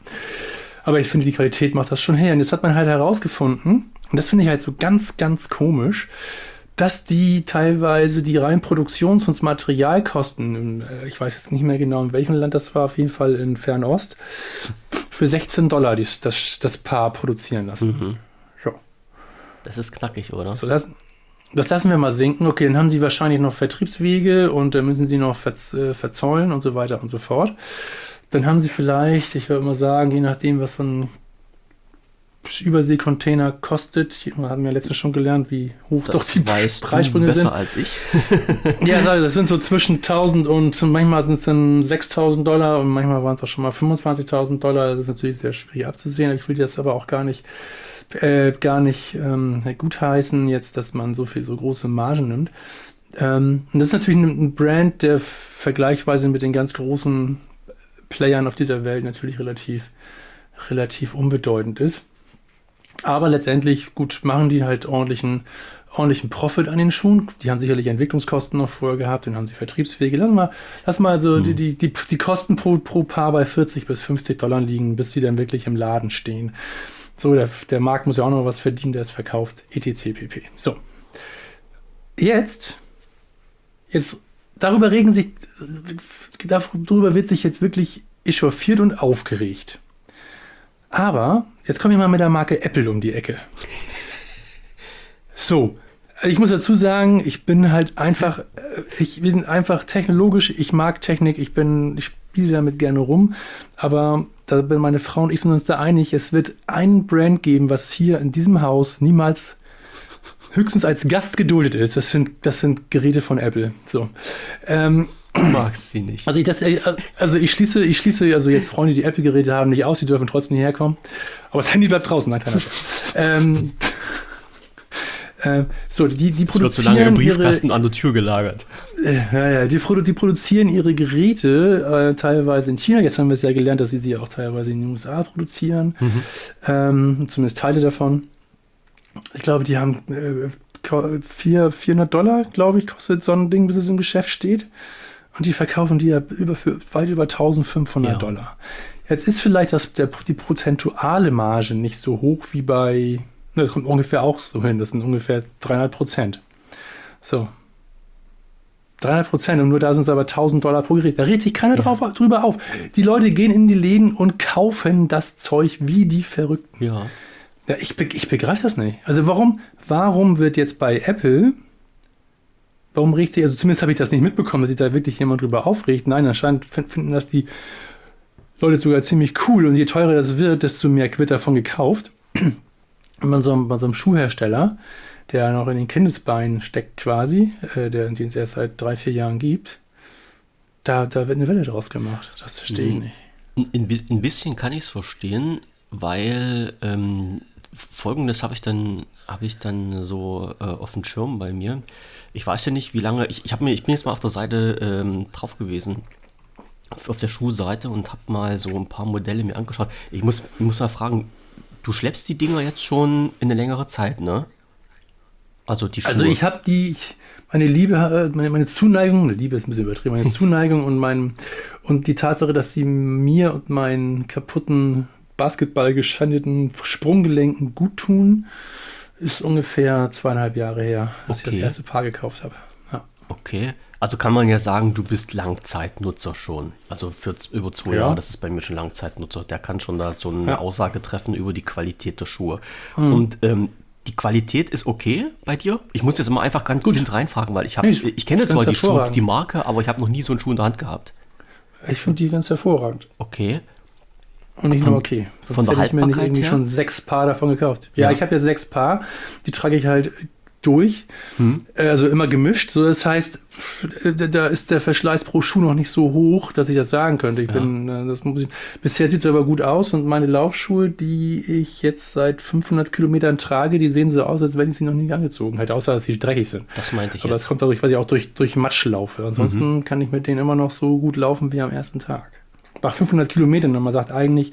Aber ich finde, die Qualität macht das schon her. Und jetzt hat man halt herausgefunden, und das finde ich halt so ganz, ganz komisch, dass die teilweise die rein Produktions- und Materialkosten, äh, ich weiß jetzt nicht mehr genau, in welchem Land das war, auf jeden Fall in Fernost, für 16 Dollar das, das, das Paar produzieren lassen. Mhm. So. Das ist knackig, oder? So, das, das lassen wir mal sinken. Okay, dann haben sie wahrscheinlich noch Vertriebswege und dann müssen sie noch verz, äh, verzollen und so weiter und so fort. Dann haben sie vielleicht, ich würde mal sagen, je nachdem, was so ein Überseekontainer kostet, wir haben ja letztens schon gelernt, wie hoch das doch die Preissprünge besser sind. als ich. ja, das sind so zwischen 1000 und manchmal sind es dann 6000 Dollar und manchmal waren es auch schon mal 25.000 Dollar. Das ist natürlich sehr schwierig abzusehen. Ich will das aber auch gar nicht, äh, gar nicht ähm, gutheißen, jetzt, dass man so viel, so große Margen nimmt. Ähm, und das ist natürlich ein Brand, der vergleichsweise mit den ganz großen Playern auf dieser Welt natürlich relativ, relativ unbedeutend ist. Aber letztendlich, gut, machen die halt ordentlichen, ordentlichen Profit an den Schuhen. Die haben sicherlich Entwicklungskosten noch vorher gehabt, dann haben sie Vertriebswege. Lass mal, lass mal so hm. die, die, die, die Kosten pro, pro Paar bei 40 bis 50 Dollar liegen, bis sie dann wirklich im Laden stehen. So, der, der Markt muss ja auch noch was verdienen, der es verkauft, etc. pp. So. Jetzt, jetzt darüber regen sich, darüber wird sich jetzt wirklich echauffiert und aufgeregt. Aber jetzt komme ich mal mit der Marke Apple um die Ecke. So, ich muss dazu sagen, ich bin halt einfach, äh, ich bin einfach technologisch, ich mag Technik, ich bin, ich spiele damit gerne rum, aber da bin meine Frau und ich sind uns da einig, es wird ein Brand geben, was hier in diesem Haus niemals höchstens als Gast geduldet ist. Das sind, das sind Geräte von Apple. So. Ähm, Du magst sie nicht. Also ich, das, also ich schließe, ich schließe also jetzt Freunde, die Apple-Geräte haben, nicht aus, die dürfen trotzdem hierher kommen. Aber das Handy bleibt draußen, nein, keiner ähm, äh, so, die, die produzieren. Es wird so lange im Briefkasten ihre, an der Tür gelagert. Äh, ja, ja, die, die, produzieren ihre Geräte äh, teilweise in China. Jetzt haben wir es ja gelernt, dass sie sie auch teilweise in den USA produzieren. Mhm. Ähm, zumindest Teile davon. Ich glaube, die haben äh, 400 Dollar, glaube ich, kostet so ein Ding, bis es im Geschäft steht. Und die verkaufen die ja über, für weit über 1500 ja. Dollar. Jetzt ist vielleicht das, der, die prozentuale Marge nicht so hoch wie bei, ne, das kommt ungefähr auch so hin, das sind ungefähr 300 Prozent. So. 300 Prozent und nur da sind es aber 1000 Dollar pro Gerät. Da redet sich keiner ja. drauf, drüber auf. Die Leute gehen in die Läden und kaufen das Zeug wie die Verrückten. Ja. Ja, ich, ich begreife das nicht. Also warum, warum wird jetzt bei Apple warum regt sich, also zumindest habe ich das nicht mitbekommen, dass sich da wirklich jemand drüber aufregt. Nein, anscheinend finden das die Leute sogar ziemlich cool und je teurer das wird, desto mehr wird davon gekauft. bei, so einem, bei so einem Schuhhersteller, der noch in den Kindesbeinen steckt quasi, äh, der, den es erst seit drei, vier Jahren gibt, da, da wird eine Welle draus gemacht. Das verstehe ich nicht. Ein, ein bisschen kann ich es verstehen, weil ähm, folgendes habe ich dann, habe ich dann so äh, auf dem Schirm bei mir. Ich weiß ja nicht, wie lange, ich, ich, mir, ich bin jetzt mal auf der Seite ähm, drauf gewesen, auf der Schuhseite und habe mal so ein paar Modelle mir angeschaut. Ich muss, ich muss mal fragen, du schleppst die Dinger jetzt schon in eine längere Zeit, ne? Also die also Schuhe. Also ich habe die, meine Liebe, äh, meine, meine Zuneigung, Liebe ist ein bisschen übertrieben, meine Zuneigung und mein und die Tatsache, dass sie mir und meinen kaputten Basketball geschandeten Sprunggelenken gut tun, ist ungefähr zweieinhalb Jahre her, dass okay. ich das erste Paar gekauft habe. Ja. Okay. Also kann man ja sagen, du bist Langzeitnutzer schon. Also für über zwei ja. Jahre, das ist bei mir schon Langzeitnutzer. Der kann schon da so eine ja. Aussage treffen über die Qualität der Schuhe. Hm. Und ähm, die Qualität ist okay bei dir? Ich muss jetzt mal einfach ganz gut reinfragen, weil ich habe, ich, ich kenne zwar die, Schuhe, die Marke, aber ich habe noch nie so einen Schuh in der Hand gehabt. Ich finde die ganz hervorragend. Okay. Und nicht von, nur okay. Sonst von hätte ich mir irgendwie her? schon sechs Paar davon gekauft. Ja, ja. ich habe ja sechs Paar. Die trage ich halt durch. Hm. Also immer gemischt. So, das heißt, da ist der Verschleiß pro Schuh noch nicht so hoch, dass ich das sagen könnte. Ich ja. bin, äh, das muss ich, bisher sieht es aber gut aus und meine Laufschuhe, die ich jetzt seit 500 Kilometern trage, die sehen so aus, als wenn ich sie noch nie angezogen hätte, außer dass sie dreckig sind. Das meinte ich. Aber es kommt dadurch, weil ich auch durch, durch Matsch laufe. Ansonsten mhm. kann ich mit denen immer noch so gut laufen wie am ersten Tag nach 500 Kilometern, wenn man sagt, eigentlich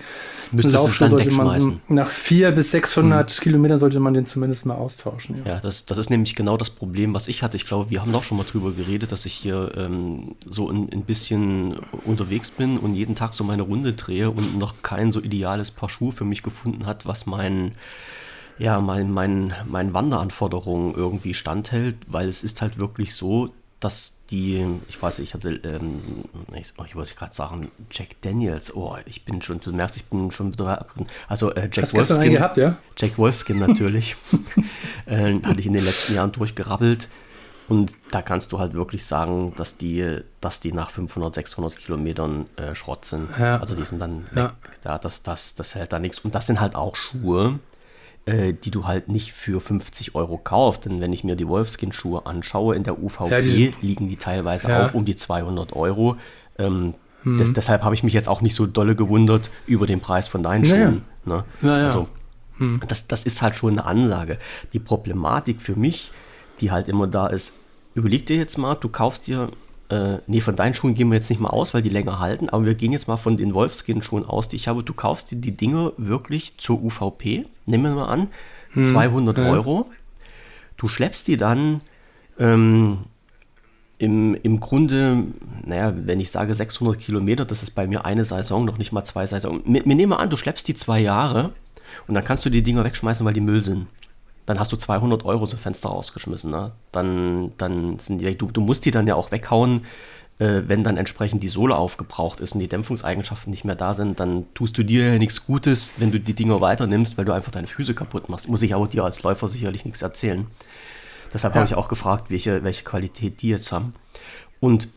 Laufschuh sollte man nach 400 bis 600 mhm. Kilometern sollte man den zumindest mal austauschen. Ja, ja das, das, ist nämlich genau das Problem, was ich hatte. Ich glaube, wir haben doch schon mal drüber geredet, dass ich hier ähm, so ein, ein bisschen unterwegs bin und jeden Tag so meine Runde drehe und noch kein so ideales Paar Schuhe für mich gefunden hat, was mein ja, mein, mein, mein Wanderanforderungen irgendwie standhält, weil es ist halt wirklich so, dass die, ich weiß nicht, ich hatte, ähm, ich, oh, ich wollte gerade sagen, Jack Daniels, oh, ich bin schon, du merkst, ich bin schon wieder, also äh, Jack Hast Wolfskin, gehabt, ja? Jack Wolfskin natürlich, äh, hatte ich in den letzten Jahren durchgerabbelt. Und da kannst du halt wirklich sagen, dass die, dass die nach 500, 600 Kilometern äh, Schrott sind, ja. also die sind dann ja. weg, ja, das, das, das hält da nichts. Und das sind halt auch Schuhe, äh, die du halt nicht für 50 Euro kaufst. Denn wenn ich mir die Wolfskin-Schuhe anschaue, in der UVP ja, die, liegen die teilweise ja. auch um die 200 Euro. Ähm, hm. des, deshalb habe ich mich jetzt auch nicht so dolle gewundert über den Preis von deinen naja. Schuhen. Ne? Naja. Also, hm. das, das ist halt schon eine Ansage. Die Problematik für mich, die halt immer da ist, überleg dir jetzt mal, du kaufst dir äh, nee, von deinen Schuhen gehen wir jetzt nicht mal aus, weil die länger halten, aber wir gehen jetzt mal von den Wolfskin-Schuhen aus, die ich habe. Du kaufst dir die Dinge wirklich zur UVP, nehmen wir mal an, hm, 200 ja. Euro. Du schleppst die dann ähm, im, im Grunde, naja, wenn ich sage 600 Kilometer, das ist bei mir eine Saison, noch nicht mal zwei Saison. Wir, wir nehmen mal an, du schleppst die zwei Jahre und dann kannst du die Dinger wegschmeißen, weil die Müll sind dann hast du 200 Euro so Fenster rausgeschmissen. Ne? Dann, dann sind die, du, du musst die dann ja auch weghauen, äh, wenn dann entsprechend die Sohle aufgebraucht ist und die Dämpfungseigenschaften nicht mehr da sind. Dann tust du dir ja nichts Gutes, wenn du die Dinger weiternimmst, weil du einfach deine Füße kaputt machst. Muss ich aber dir als Läufer sicherlich nichts erzählen. Deshalb ja. habe ich auch gefragt, welche, welche Qualität die jetzt haben. Und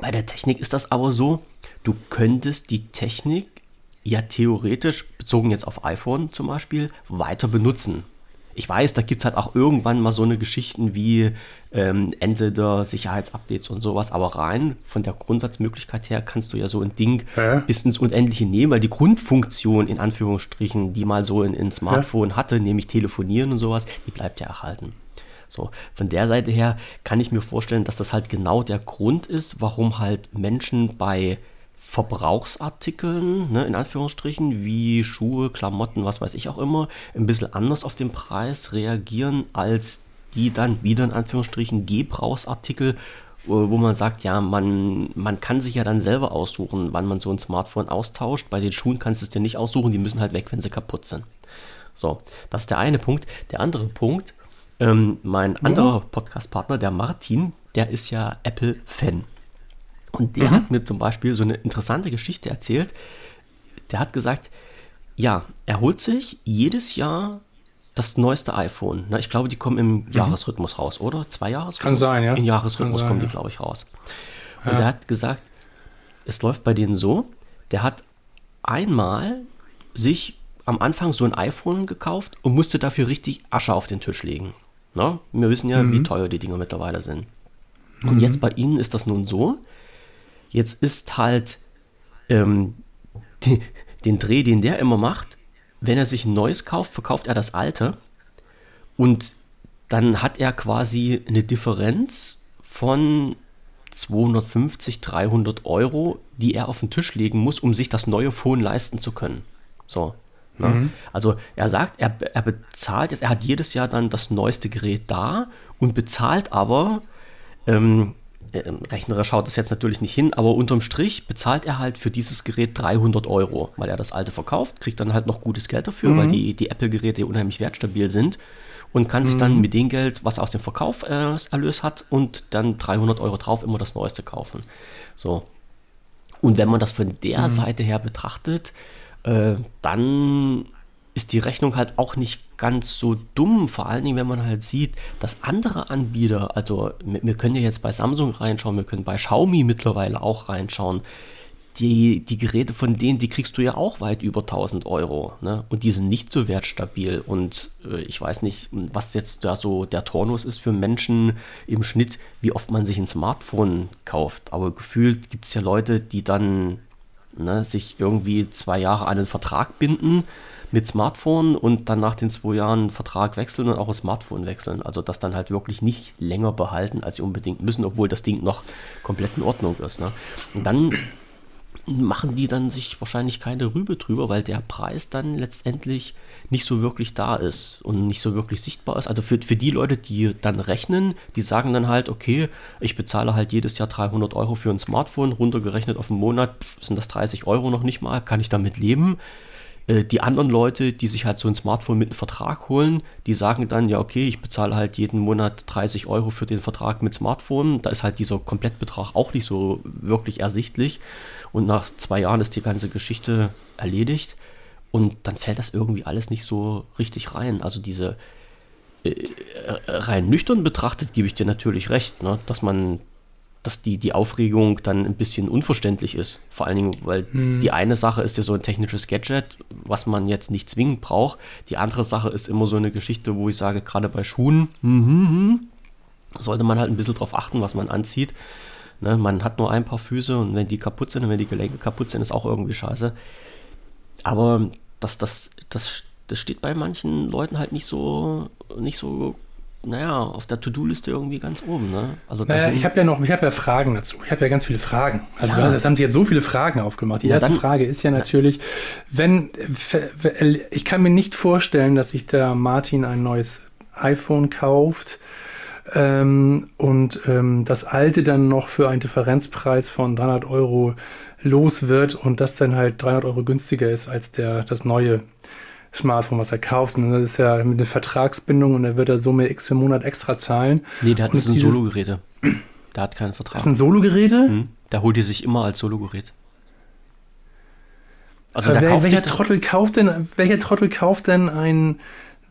bei der Technik ist das aber so, du könntest die Technik ja theoretisch, bezogen jetzt auf iPhone zum Beispiel, weiter benutzen ich weiß, da gibt es halt auch irgendwann mal so eine Geschichten wie ähm, Ende der Sicherheitsupdates und sowas, aber rein von der Grundsatzmöglichkeit her kannst du ja so ein Ding Hä? bis ins Unendliche nehmen, weil die Grundfunktion in Anführungsstrichen, die mal so in, in Smartphone Hä? hatte, nämlich telefonieren und sowas, die bleibt ja erhalten. So, von der Seite her kann ich mir vorstellen, dass das halt genau der Grund ist, warum halt Menschen bei Verbrauchsartikeln, ne, in Anführungsstrichen, wie Schuhe, Klamotten, was weiß ich auch immer, ein bisschen anders auf den Preis reagieren als die dann wieder in Anführungsstrichen Gebrauchsartikel, wo man sagt, ja, man, man kann sich ja dann selber aussuchen, wann man so ein Smartphone austauscht. Bei den Schuhen kannst du es dir nicht aussuchen, die müssen halt weg, wenn sie kaputt sind. So, das ist der eine Punkt. Der andere Punkt, ähm, mein anderer Podcast-Partner, der Martin, der ist ja Apple-Fan. Und der mhm. hat mir zum Beispiel so eine interessante Geschichte erzählt. Der hat gesagt, ja, er holt sich jedes Jahr das neueste iPhone. Na, ich glaube, die kommen im mhm. Jahresrhythmus raus, oder? Zwei Jahresrhythmus? Kann sein, ja. Im Jahresrhythmus sein, kommen die, ja. glaube ich, raus. Und ja. er hat gesagt, es läuft bei denen so, der hat einmal sich am Anfang so ein iPhone gekauft und musste dafür richtig Asche auf den Tisch legen. Na, wir wissen ja, mhm. wie teuer die Dinger mittlerweile sind. Und mhm. jetzt bei ihnen ist das nun so, Jetzt ist halt ähm, die, den Dreh, den der immer macht, wenn er sich ein neues kauft, verkauft er das alte und dann hat er quasi eine Differenz von 250, 300 Euro, die er auf den Tisch legen muss, um sich das neue Phone leisten zu können. So. Ne? Mhm. Also er sagt, er, er bezahlt jetzt, er hat jedes Jahr dann das neueste Gerät da und bezahlt aber, ähm, äh, rechnerisch schaut das jetzt natürlich nicht hin, aber unterm Strich bezahlt er halt für dieses Gerät 300 Euro, weil er das alte verkauft, kriegt dann halt noch gutes Geld dafür, mhm. weil die, die Apple-Geräte unheimlich wertstabil sind und kann sich dann mhm. mit dem Geld, was er aus dem Verkauf äh, Erlös hat, und dann 300 Euro drauf immer das Neueste kaufen. So. Und wenn man das von der mhm. Seite her betrachtet, äh, dann ist die Rechnung halt auch nicht ganz so dumm, vor allen Dingen, wenn man halt sieht, dass andere Anbieter, also wir können ja jetzt bei Samsung reinschauen, wir können bei Xiaomi mittlerweile auch reinschauen, die, die Geräte von denen, die kriegst du ja auch weit über 1000 Euro. Ne? Und die sind nicht so wertstabil. Und äh, ich weiß nicht, was jetzt da so der Turnus ist für Menschen im Schnitt, wie oft man sich ein Smartphone kauft. Aber gefühlt gibt es ja Leute, die dann ne, sich irgendwie zwei Jahre an einen Vertrag binden mit Smartphone und dann nach den zwei Jahren Vertrag wechseln und auch ein Smartphone wechseln. Also das dann halt wirklich nicht länger behalten, als sie unbedingt müssen, obwohl das Ding noch komplett in Ordnung ist. Ne? Und dann machen die dann sich wahrscheinlich keine Rübe drüber, weil der Preis dann letztendlich nicht so wirklich da ist und nicht so wirklich sichtbar ist. Also für, für die Leute, die dann rechnen, die sagen dann halt, okay, ich bezahle halt jedes Jahr 300 Euro für ein Smartphone, runtergerechnet auf einen Monat sind das 30 Euro noch nicht mal, kann ich damit leben. Äh, die anderen Leute, die sich halt so ein Smartphone mit einem Vertrag holen, die sagen dann, ja, okay, ich bezahle halt jeden Monat 30 Euro für den Vertrag mit Smartphone. Da ist halt dieser Komplettbetrag auch nicht so wirklich ersichtlich und nach zwei Jahren ist die ganze Geschichte erledigt und dann fällt das irgendwie alles nicht so richtig rein. Also diese äh, äh, rein nüchtern betrachtet gebe ich dir natürlich recht, ne, dass man dass die, die Aufregung dann ein bisschen unverständlich ist. Vor allen Dingen, weil hm. die eine Sache ist ja so ein technisches Gadget, was man jetzt nicht zwingend braucht. Die andere Sache ist immer so eine Geschichte, wo ich sage, gerade bei Schuhen, mm sollte man halt ein bisschen drauf achten, was man anzieht. Ne, man hat nur ein paar Füße und wenn die kaputt sind und wenn die Gelenke kaputt sind, ist auch irgendwie scheiße. Aber das, das, das, das steht bei manchen Leuten halt nicht so, nicht so, naja, auf der To-Do-Liste irgendwie ganz oben. Ne? Also naja, ich habe ja noch, ich habe ja Fragen dazu. Ich habe ja ganz viele Fragen. Also ja. das haben Sie jetzt so viele Fragen aufgemacht. Die ja, erste dann, Frage ist ja natürlich, wenn, ich kann mir nicht vorstellen, dass sich der Martin ein neues iPhone kauft ähm, und ähm, das alte dann noch für einen Differenzpreis von 300 Euro los wird und das dann halt 300 Euro günstiger ist als der, das neue Smartphone, was er kauft. Und das ist ja mit einer Vertragsbindung und er wird da Summe X für Monat extra zahlen. Nee, der hat das sind Solo-Geräte. Der hat keinen Vertrag. Das sind Solo-Geräte? Mhm. Der holt die sich immer als Solo-Gerät. Also wer, welcher Trottel kauft denn, welcher Trottel kauft denn ein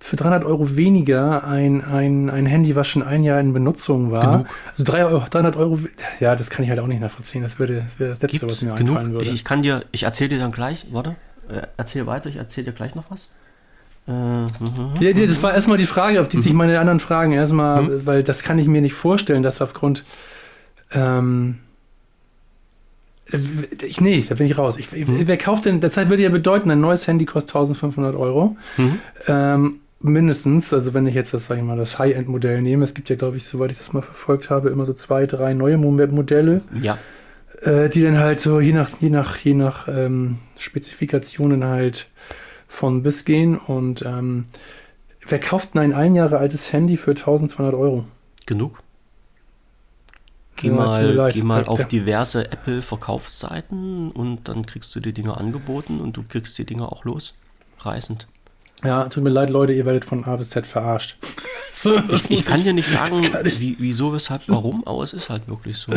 für 300 Euro weniger ein, ein, ein Handy, was schon ein Jahr in Benutzung war. Genug. Also 300 Euro, ja, das kann ich halt auch nicht nachvollziehen. Das wäre das Letzte, Gibt's was mir genug? einfallen würde. Ich, ich kann dir, ich erzähle dir dann gleich, warte, äh, erzähl weiter, ich erzähle dir gleich noch was. Äh, mhm. ja, das war erstmal die Frage, auf die sich mhm. meine anderen Fragen erstmal, mhm. weil das kann ich mir nicht vorstellen, dass aufgrund. Ähm, ich, nee, da bin ich raus. Ich, mhm. Wer kauft denn, das würde ja bedeuten, ein neues Handy kostet 1500 Euro. Mhm. Ähm, mindestens, also wenn ich jetzt das, sag ich mal, das High-End-Modell nehme, es gibt ja, glaube ich, soweit ich das mal verfolgt habe, immer so zwei, drei neue Modelle. Ja. Äh, die dann halt so je nach, je nach, je nach ähm, Spezifikationen halt von bis gehen. Und ähm, wer kauft denn ein ein Jahre altes Handy für 1200 Euro? Genug. Geh ja, mal, geh mal auf diverse Apple-Verkaufsseiten und dann kriegst du die Dinger angeboten und du kriegst die Dinger auch los. Reißend. Ja, tut mir leid, Leute, ihr werdet von A bis Z verarscht. so, ich, ich kann dir nicht sagen, wie, wieso, weshalb, warum, aber es ist halt wirklich so.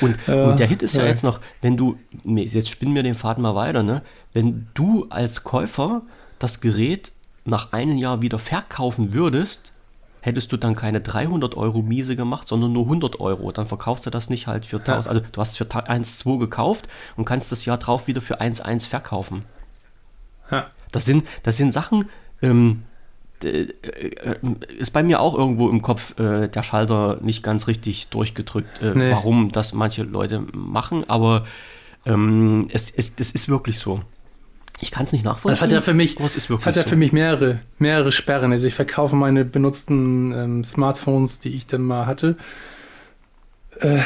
Und, ja, und der Hit ist ja, ja, jetzt noch, wenn du, jetzt spinnen wir den Faden mal weiter, ne? Wenn du als Käufer das Gerät nach einem Jahr wieder verkaufen würdest, hättest du dann keine 300 Euro Miese gemacht, sondern nur 100 Euro. Dann verkaufst du das nicht halt für 1000. Ja. Also du hast es für 1,2 gekauft und kannst das Jahr drauf wieder für 1,1 verkaufen. Ja. Das sind, das sind Sachen, ähm, ist bei mir auch irgendwo im Kopf äh, der Schalter nicht ganz richtig durchgedrückt, äh, nee. warum das manche Leute machen, aber ähm, es, es, es ist wirklich so. Ich kann es nicht nachvollziehen. Das hat ja für mich, das hat ja so. für mich mehrere, mehrere Sperren. Also ich verkaufe meine benutzten ähm, Smartphones, die ich dann mal hatte, äh,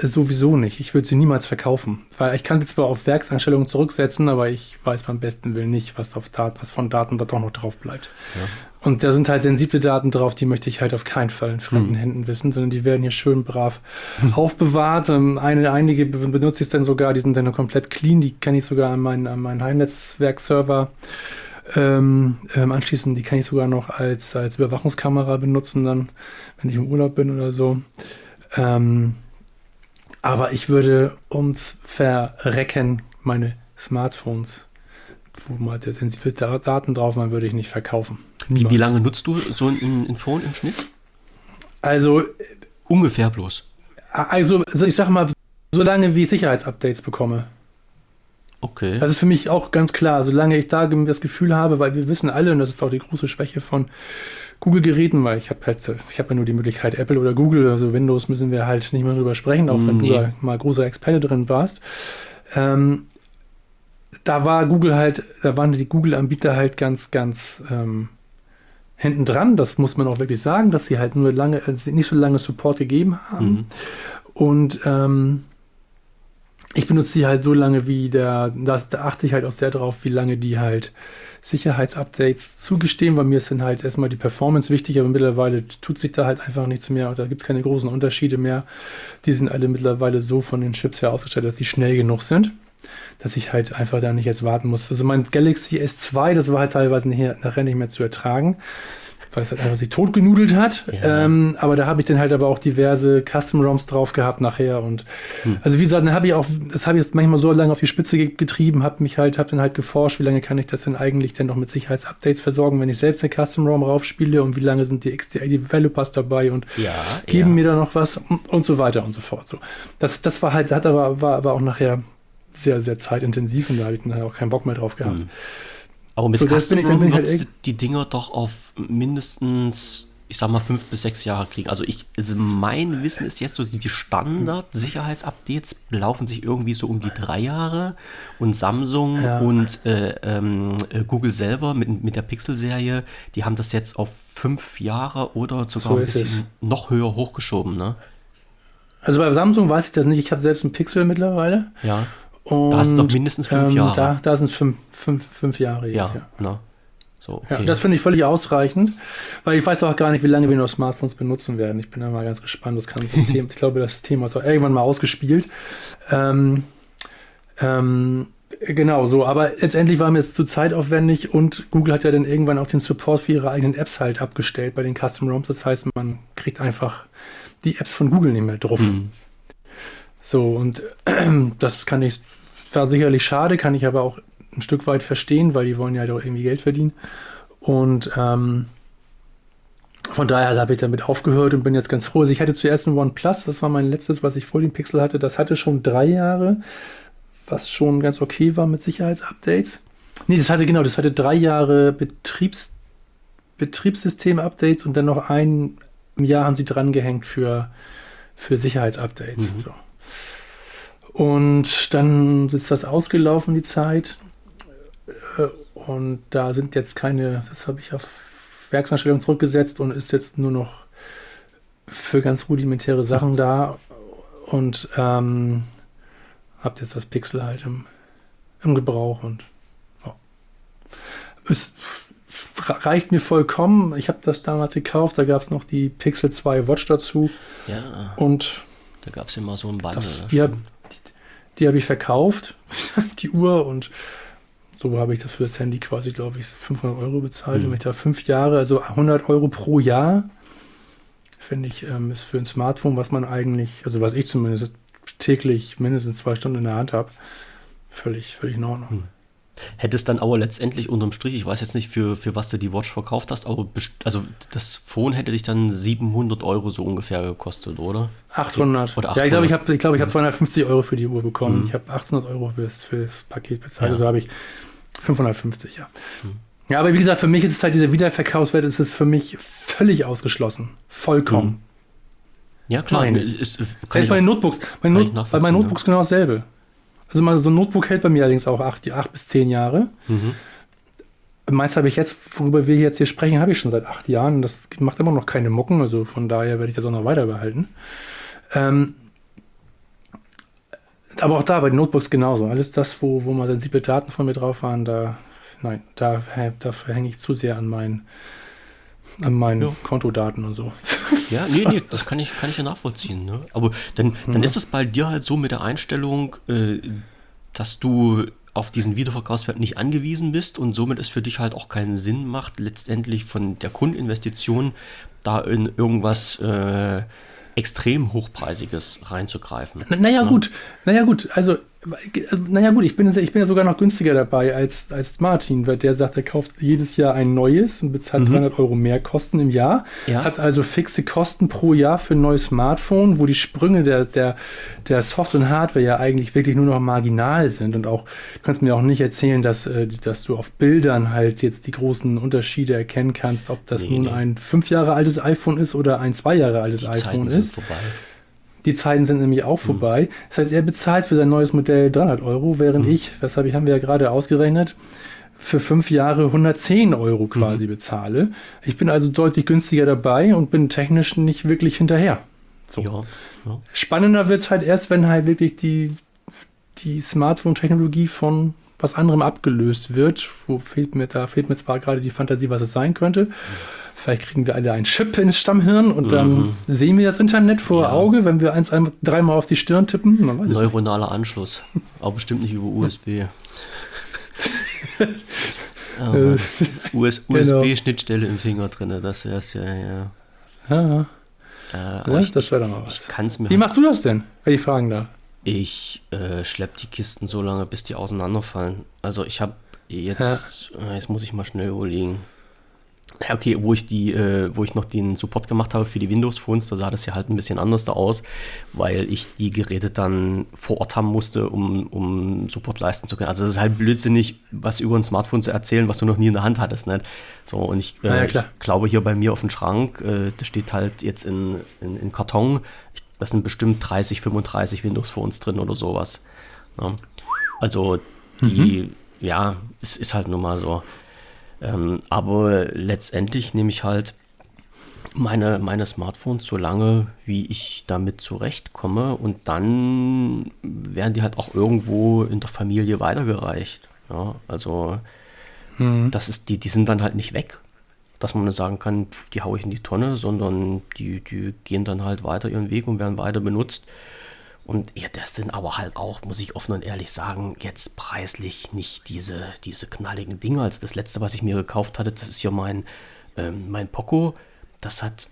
sowieso nicht. Ich würde sie niemals verkaufen. Weil ich kann sie zwar auf Werkseinstellungen zurücksetzen, aber ich weiß beim besten Willen nicht, was, auf Dat was von Daten da doch noch drauf bleibt. Ja. Und da sind halt sensible Daten drauf, die möchte ich halt auf keinen Fall in fremden hm. Händen wissen, sondern die werden hier schön brav hm. aufbewahrt. Ähm, eine, einige benutze ich dann sogar, die sind dann komplett clean, die kann ich sogar an meinen, an meinen Heimnetzwerk-Server ähm, ähm, anschließen. Die kann ich sogar noch als, als Überwachungskamera benutzen, dann, wenn ich im Urlaub bin oder so. Ähm, aber ich würde ums Verrecken meine Smartphones, wo mal der sensible Daten drauf waren, würde ich nicht verkaufen. Wie, wie, lange nutzt du so ein, ein Phone im Schnitt? Also ungefähr bloß. Also, also ich sag mal, so lange wie ich Sicherheitsupdates bekomme. Okay. Das ist für mich auch ganz klar, solange ich da das Gefühl habe, weil wir wissen alle, und das ist auch die große Schwäche von Google-Geräten, weil ich habe halt, ich habe ja nur die Möglichkeit Apple oder Google, also Windows müssen wir halt nicht mehr drüber sprechen, auch wenn nee. du da mal großer Experte drin warst. Ähm, da war Google halt, da waren die Google-Anbieter halt ganz, ganz ähm, hinten dran. Das muss man auch wirklich sagen, dass sie halt nur lange, also nicht so lange Support gegeben haben. Mhm. Und ähm, ich benutze die halt so lange, wie der, das, da achte ich halt auch sehr drauf, wie lange die halt Sicherheitsupdates zugestehen, weil mir dann halt erstmal die Performance wichtig, aber mittlerweile tut sich da halt einfach nichts mehr und da gibt es keine großen Unterschiede mehr. Die sind alle mittlerweile so von den Chips her ausgestattet, dass sie schnell genug sind, dass ich halt einfach da nicht jetzt warten muss. Also mein Galaxy S2, das war halt teilweise nachher nicht mehr zu ertragen weil es halt einfach sich totgenudelt hat. Ja. Ähm, aber da habe ich dann halt aber auch diverse Custom-ROMs drauf gehabt nachher. Und hm. also wie gesagt, dann habe ich auch, das habe ich jetzt manchmal so lange auf die Spitze getrieben, habe mich halt, habe dann halt geforscht, wie lange kann ich das denn eigentlich denn noch mit Sicherheitsupdates versorgen, wenn ich selbst eine Custom-ROM raufspiele und wie lange sind die XDA-Developers dabei und ja, geben ja. mir da noch was und, und so weiter und so fort. So. Das, das war halt, hat aber, war aber auch nachher sehr, sehr zeitintensiv und da habe ich dann halt auch keinen Bock mehr drauf gehabt. Hm. Aber mit so, Custom halt würdest du die Dinger doch auf mindestens, ich sag mal, fünf bis sechs Jahre kriegen. Also ich, also mein Wissen ist jetzt so, die Standard-Sicherheitsupdates laufen sich irgendwie so um die drei Jahre und Samsung ja. und äh, ähm, äh, Google selber mit, mit der Pixel-Serie, die haben das jetzt auf fünf Jahre oder sogar so ein bisschen noch höher hochgeschoben, ne? Also bei Samsung weiß ich das nicht. Ich habe selbst einen Pixel mittlerweile. Ja. Und, da hast du doch mindestens fünf ähm, Jahre. Da, da sind es fünf, fünf, fünf Jahre jetzt, ja. ja. Ne? So, okay. ja, das finde ich völlig ausreichend, weil ich weiß auch gar nicht, wie lange wir noch Smartphones benutzen werden. Ich bin da mal ganz gespannt. Das kann das Thema, ich glaube, das Thema ist auch irgendwann mal ausgespielt. Ähm, ähm, genau so, aber letztendlich war mir es zu zeitaufwendig und Google hat ja dann irgendwann auch den Support für ihre eigenen Apps halt abgestellt bei den Custom ROMs. Das heißt, man kriegt einfach die Apps von Google nicht mehr drauf. Mhm. So, und äh, das kann ich war sicherlich schade, kann ich aber auch ein Stück weit verstehen, weil die wollen ja doch irgendwie Geld verdienen. Und ähm, von daher habe ich damit aufgehört und bin jetzt ganz froh. Also ich hatte zuerst ein OnePlus, das war mein letztes, was ich vor dem Pixel hatte. Das hatte schon drei Jahre, was schon ganz okay war mit Sicherheitsupdates. Nee, das hatte genau, das hatte drei Jahre Betriebs, Betriebssystem-Updates und dann noch ein Jahr haben sie drangehängt für, für Sicherheitsupdates. Mhm. So. Und dann ist das ausgelaufen, die Zeit. Äh, und da sind jetzt keine, das habe ich auf Werksanstellung zurückgesetzt und ist jetzt nur noch für ganz rudimentäre Sachen da. Und ähm, habt jetzt das Pixel halt im, im Gebrauch und ja. es reicht mir vollkommen. Ich habe das damals gekauft, da gab es noch die Pixel 2 Watch dazu. Ja. Und da gab es immer so ein Bundle. Das, ja, die habe ich verkauft, die Uhr, und so habe ich dafür das Handy quasi, glaube ich, 500 Euro bezahlt. Mhm. Und ich da fünf Jahre, also 100 Euro pro Jahr, finde ich, ähm, ist für ein Smartphone, was man eigentlich, also was ich zumindest täglich mindestens zwei Stunden in der Hand habe, völlig, völlig in Ordnung. Mhm. Hättest dann aber letztendlich unterm Strich, ich weiß jetzt nicht, für, für was du die Watch verkauft hast, aber also das Phone hätte dich dann 700 Euro so ungefähr gekostet, oder? 800. Oder 800. Ja, ich glaube, ich habe ich glaub, ich hab 250 Euro für die Uhr bekommen. Mhm. Ich habe 800 Euro für das, für das Paket bezahlt, ja. also habe ich 550, ja. Mhm. Ja, aber wie gesagt, für mich ist es halt dieser Wiederverkaufswert, ist es für mich völlig ausgeschlossen. Vollkommen. Mhm. Ja, klar. Meine. Ist, Selbst bei den Notebooks. Mein Not, bei meinen Notebooks ja. genau dasselbe. Also mal so ein Notebook hält bei mir allerdings auch acht, acht bis zehn Jahre. Mhm. Meins habe ich jetzt, worüber wir jetzt hier sprechen, habe ich schon seit acht Jahren. Das macht immer noch keine Mucken, also von daher werde ich das auch noch weiter behalten. Ähm, aber auch da bei den Notebooks genauso. Alles das, wo, wo mal sensible Daten von mir drauf waren, da, nein, da, dafür hänge ich zu sehr an meinen, an meinen ja. Kontodaten und so. Ja, nee, nee, das kann ich, kann ich ja nachvollziehen. Ne? Aber dann, dann ja. ist es bei dir halt so mit der Einstellung, äh, dass du auf diesen Wiederverkaufswert nicht angewiesen bist und somit es für dich halt auch keinen Sinn macht, letztendlich von der Kundeninvestition da in irgendwas äh, extrem hochpreisiges reinzugreifen. naja, ja. gut, naja, gut, also naja gut, ich bin, ich bin ja sogar noch günstiger dabei als, als Martin, weil der sagt, er kauft jedes Jahr ein neues und bezahlt mhm. 300 Euro mehr Kosten im Jahr, ja. hat also fixe Kosten pro Jahr für ein neues Smartphone, wo die Sprünge der, der, der Software und Hardware ja eigentlich wirklich nur noch marginal sind und auch, du kannst mir auch nicht erzählen, dass, äh, dass du auf Bildern halt jetzt die großen Unterschiede erkennen kannst, ob das nee, nun nee. ein fünf Jahre altes iPhone ist oder ein zwei Jahre altes die iPhone Zeiten ist. Vorbei. Die Zeiten sind nämlich auch hm. vorbei. Mhm. Das heißt, er bezahlt für sein neues Modell 300 Euro, während mhm. ich, weshalb ich haben wir ja gerade ausgerechnet, für fünf Jahre 110 Euro quasi mhm. bezahle. Ich bin also deutlich günstiger dabei und bin technisch nicht wirklich hinterher. So. Ja, ja. Spannender wird es halt erst, wenn halt wirklich die, die Smartphone-Technologie von was anderem abgelöst wird. Wo fehlt mir, da fehlt mir zwar gerade die Fantasie, was es sein könnte. Mhm. Vielleicht kriegen wir alle einen Chip ins Stammhirn und dann mhm. sehen wir das Internet vor ja. Auge, wenn wir eins, dreimal auf die Stirn tippen. Neuronaler Anschluss, aber bestimmt nicht über USB. oh, US, USB-Schnittstelle im Finger drin, das wäre es ja, ja. ja. Äh, ja ich, das wäre doch mal was. Wie halt machst du das denn, wenn ich fragen darf? Ich äh, schlepp die Kisten so lange, bis die auseinanderfallen. Also ich habe jetzt, ja. äh, jetzt muss ich mal schnell überlegen. Ja, okay, wo ich die, äh, wo ich noch den Support gemacht habe für die Windows-Phones, da sah das ja halt ein bisschen anders da aus, weil ich die Geräte dann vor Ort haben musste, um, um Support leisten zu können. Also das ist halt blödsinnig, was über ein Smartphone zu erzählen, was du noch nie in der Hand hattest. Nicht? So, und ich, äh, ja, ich glaube hier bei mir auf dem Schrank, äh, das steht halt jetzt in, in, in Karton, ich, das sind bestimmt 30, 35 Windows-Phones drin oder sowas. Ja. Also die, mhm. ja, es ist halt nun mal so. Ähm, aber letztendlich nehme ich halt meine, meine Smartphones so lange, wie ich damit zurechtkomme und dann werden die halt auch irgendwo in der Familie weitergereicht. Ja, also hm. das ist, die, die sind dann halt nicht weg, dass man sagen kann, pf, die haue ich in die Tonne, sondern die, die gehen dann halt weiter ihren Weg und werden weiter benutzt. Und ja, das sind aber halt auch, muss ich offen und ehrlich sagen, jetzt preislich nicht diese, diese knalligen Dinge. Also das letzte, was ich mir gekauft hatte, das ist ja mein, ähm, mein Poco. Das hat,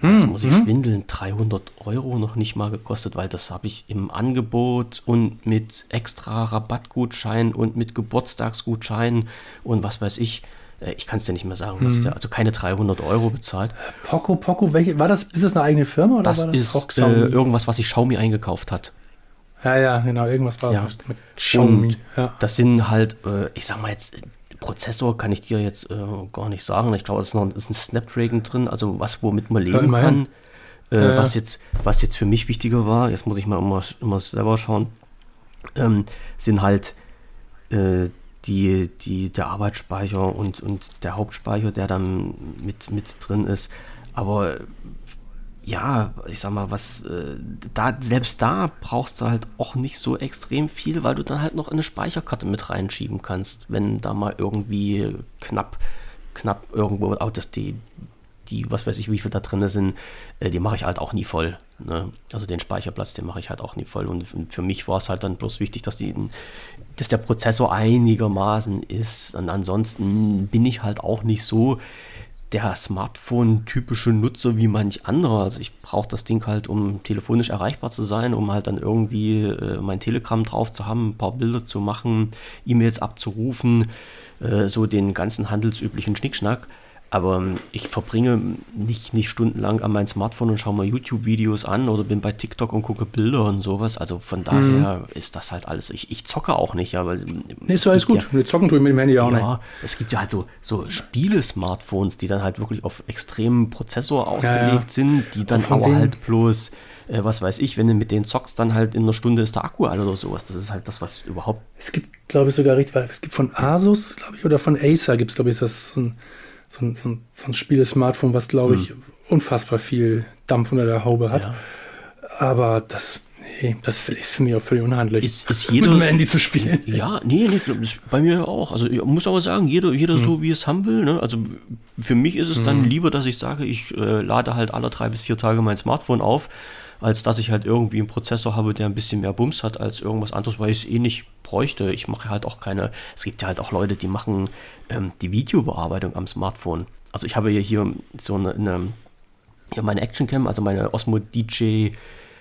hm, jetzt muss ich hm. schwindeln, 300 Euro noch nicht mal gekostet, weil das habe ich im Angebot und mit extra Rabattgutschein und mit Geburtstagsgutschein und was weiß ich ich kann es dir nicht mehr sagen, was hm. der, also keine 300 Euro bezahlt. Poco, Poco, welche, war das, ist das eine eigene Firma oder das, war das ist äh, irgendwas, was sich Xiaomi eingekauft hat. Ja, ja, genau, irgendwas war ja. mit Xiaomi. Ja. Das sind halt, äh, ich sag mal jetzt, Prozessor kann ich dir jetzt äh, gar nicht sagen. Ich glaube, es ist noch ist ein Snapdragon drin, also was, womit man leben ja, kann. Äh, was, jetzt, was jetzt für mich wichtiger war, jetzt muss ich mal immer, immer selber schauen, ähm, sind halt äh, die, die, der Arbeitsspeicher und, und der Hauptspeicher, der dann mit, mit drin ist. Aber ja, ich sag mal, was, äh, da, selbst da brauchst du halt auch nicht so extrem viel, weil du dann halt noch eine Speicherkarte mit reinschieben kannst, wenn da mal irgendwie knapp, knapp irgendwo, auch das die, die, was weiß ich, wie viel da drin sind, äh, die mache ich halt auch nie voll. Ne? Also den Speicherplatz, den mache ich halt auch nie voll. Und, für mich war es halt dann bloß wichtig, dass, die, dass der Prozessor einigermaßen ist. Und ansonsten bin ich halt auch nicht so der Smartphone-typische Nutzer wie manch anderer. Also ich brauche das Ding halt, um telefonisch erreichbar zu sein, um halt dann irgendwie äh, mein Telegram drauf zu haben, ein paar Bilder zu machen, E-Mails abzurufen, äh, so den ganzen handelsüblichen Schnickschnack. Aber ähm, ich verbringe nicht, nicht stundenlang an meinem Smartphone und schaue mal YouTube-Videos an oder bin bei TikTok und gucke Bilder und sowas. Also von daher mhm. ist das halt alles. Ich, ich zocke auch nicht, aber. Nee, ist alles gut. Ja, zocken tue ich mit dem Handy auch ja, nicht. Es gibt ja halt so, so Spiele-Smartphones, die dann halt wirklich auf extremen Prozessor ausgelegt ja, sind, die dann aber wem? halt bloß, äh, was weiß ich, wenn du mit denen zockst, dann halt in einer Stunde ist der Akku alt oder sowas. Das ist halt das, was überhaupt. Es gibt, glaube ich, sogar richtig, weil es gibt von Asus, glaube ich, oder von Acer gibt es, glaube ich, das. Ein so ein, so ein, so ein Spiele-Smartphone, was, glaube ich, hm. unfassbar viel Dampf unter der Haube hat. Ja. Aber das, nee, das ist für mich auch völlig unhandlich. Ist, ist jeder, mit dem Handy zu spielen. Ja, nee, nee, bei mir auch. Also ich muss aber sagen, jeder, jeder hm. so, wie es haben will. Ne? Also für mich ist es hm. dann lieber, dass ich sage, ich äh, lade halt alle drei bis vier Tage mein Smartphone auf als dass ich halt irgendwie einen Prozessor habe, der ein bisschen mehr Bums hat als irgendwas anderes, weil ich es eh nicht bräuchte. Ich mache halt auch keine, es gibt ja halt auch Leute, die machen ähm, die Videobearbeitung am Smartphone. Also ich habe hier, hier so eine, eine ja, meine Actioncam, also meine Osmo DJ,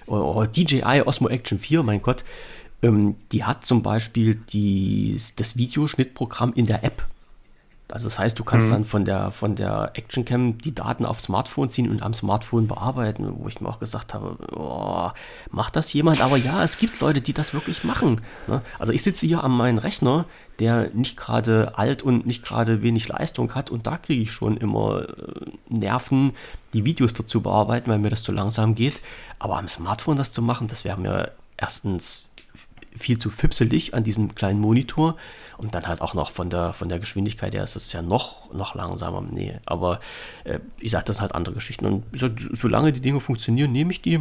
oh, DJI Osmo Action 4, mein Gott, ähm, die hat zum Beispiel die, das Videoschnittprogramm in der App. Also das heißt, du kannst mhm. dann von der, von der Actioncam die Daten aufs Smartphone ziehen und am Smartphone bearbeiten, wo ich mir auch gesagt habe, oh, macht das jemand? Aber ja, es gibt Leute, die das wirklich machen. Ne? Also ich sitze hier an meinem Rechner, der nicht gerade alt und nicht gerade wenig Leistung hat und da kriege ich schon immer äh, Nerven, die Videos dazu bearbeiten, weil mir das zu langsam geht. Aber am Smartphone das zu machen, das wäre mir erstens viel zu fipselig an diesem kleinen Monitor und dann halt auch noch von der, von der Geschwindigkeit her ist es ja noch, noch langsamer. Nee, aber äh, ich sage, das sind halt andere Geschichten. Und so, solange die Dinge funktionieren, nehme ich die.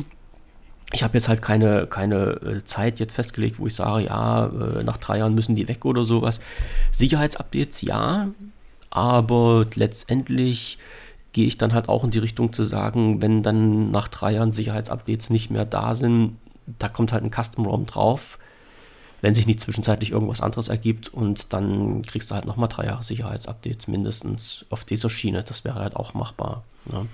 Ich habe jetzt halt keine, keine äh, Zeit jetzt festgelegt, wo ich sage, ja, äh, nach drei Jahren müssen die weg oder sowas. Sicherheitsupdates, ja, aber letztendlich gehe ich dann halt auch in die Richtung zu sagen, wenn dann nach drei Jahren Sicherheitsupdates nicht mehr da sind, da kommt halt ein Custom ROM drauf wenn sich nicht zwischenzeitlich irgendwas anderes ergibt und dann kriegst du halt nochmal drei Jahre Sicherheitsupdates mindestens auf dieser Schiene. Das wäre halt auch machbar. Ne?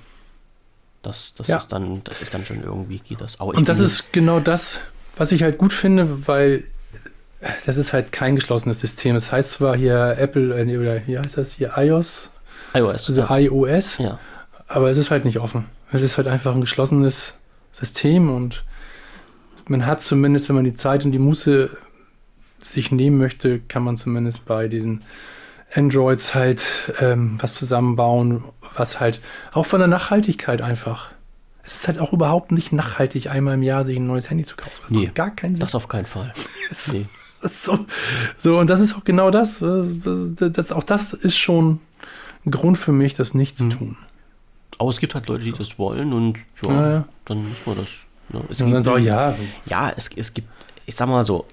Das, das, ja. ist dann, das ist dann schon irgendwie geht das. Aber und das ist genau das, was ich halt gut finde, weil das ist halt kein geschlossenes System. Das heißt zwar hier Apple äh, oder hier heißt das hier iOS, iOS, also ja. iOS, ja. aber es ist halt nicht offen. Es ist halt einfach ein geschlossenes System und man hat zumindest, wenn man die Zeit und die Muße sich nehmen möchte, kann man zumindest bei diesen Androids halt ähm, was zusammenbauen, was halt auch von der Nachhaltigkeit einfach. Es ist halt auch überhaupt nicht nachhaltig, einmal im Jahr sich ein neues Handy zu kaufen. Das nee, gar keinen Sinn. Das auf keinen Fall. nee. so, so, und das ist auch genau das, das, das. Auch das ist schon ein Grund für mich, das nicht zu hm. tun. Aber es gibt halt Leute, die das wollen und ja, ja, ja. dann muss man das. Ne? Es gibt, dann so, ja. Ja, es, es gibt, ich sag mal so,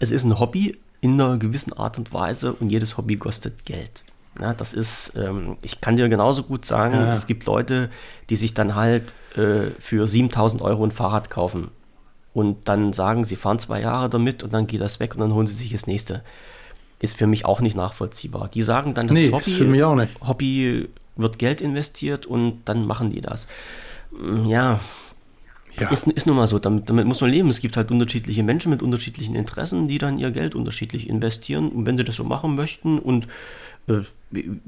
es ist ein Hobby in einer gewissen Art und Weise und jedes Hobby kostet Geld. Ja, das ist, ähm, ich kann dir genauso gut sagen, ja. es gibt Leute, die sich dann halt äh, für 7000 Euro ein Fahrrad kaufen und dann sagen, sie fahren zwei Jahre damit und dann geht das weg und dann holen sie sich das nächste. Ist für mich auch nicht nachvollziehbar. Die sagen dann, das nee, Hobby, für mich auch nicht. Hobby wird Geld investiert und dann machen die das. Ja, ja. Ist, ist nun mal so, damit, damit, muss man leben. Es gibt halt unterschiedliche Menschen mit unterschiedlichen Interessen, die dann ihr Geld unterschiedlich investieren. Und wenn sie das so machen möchten und äh,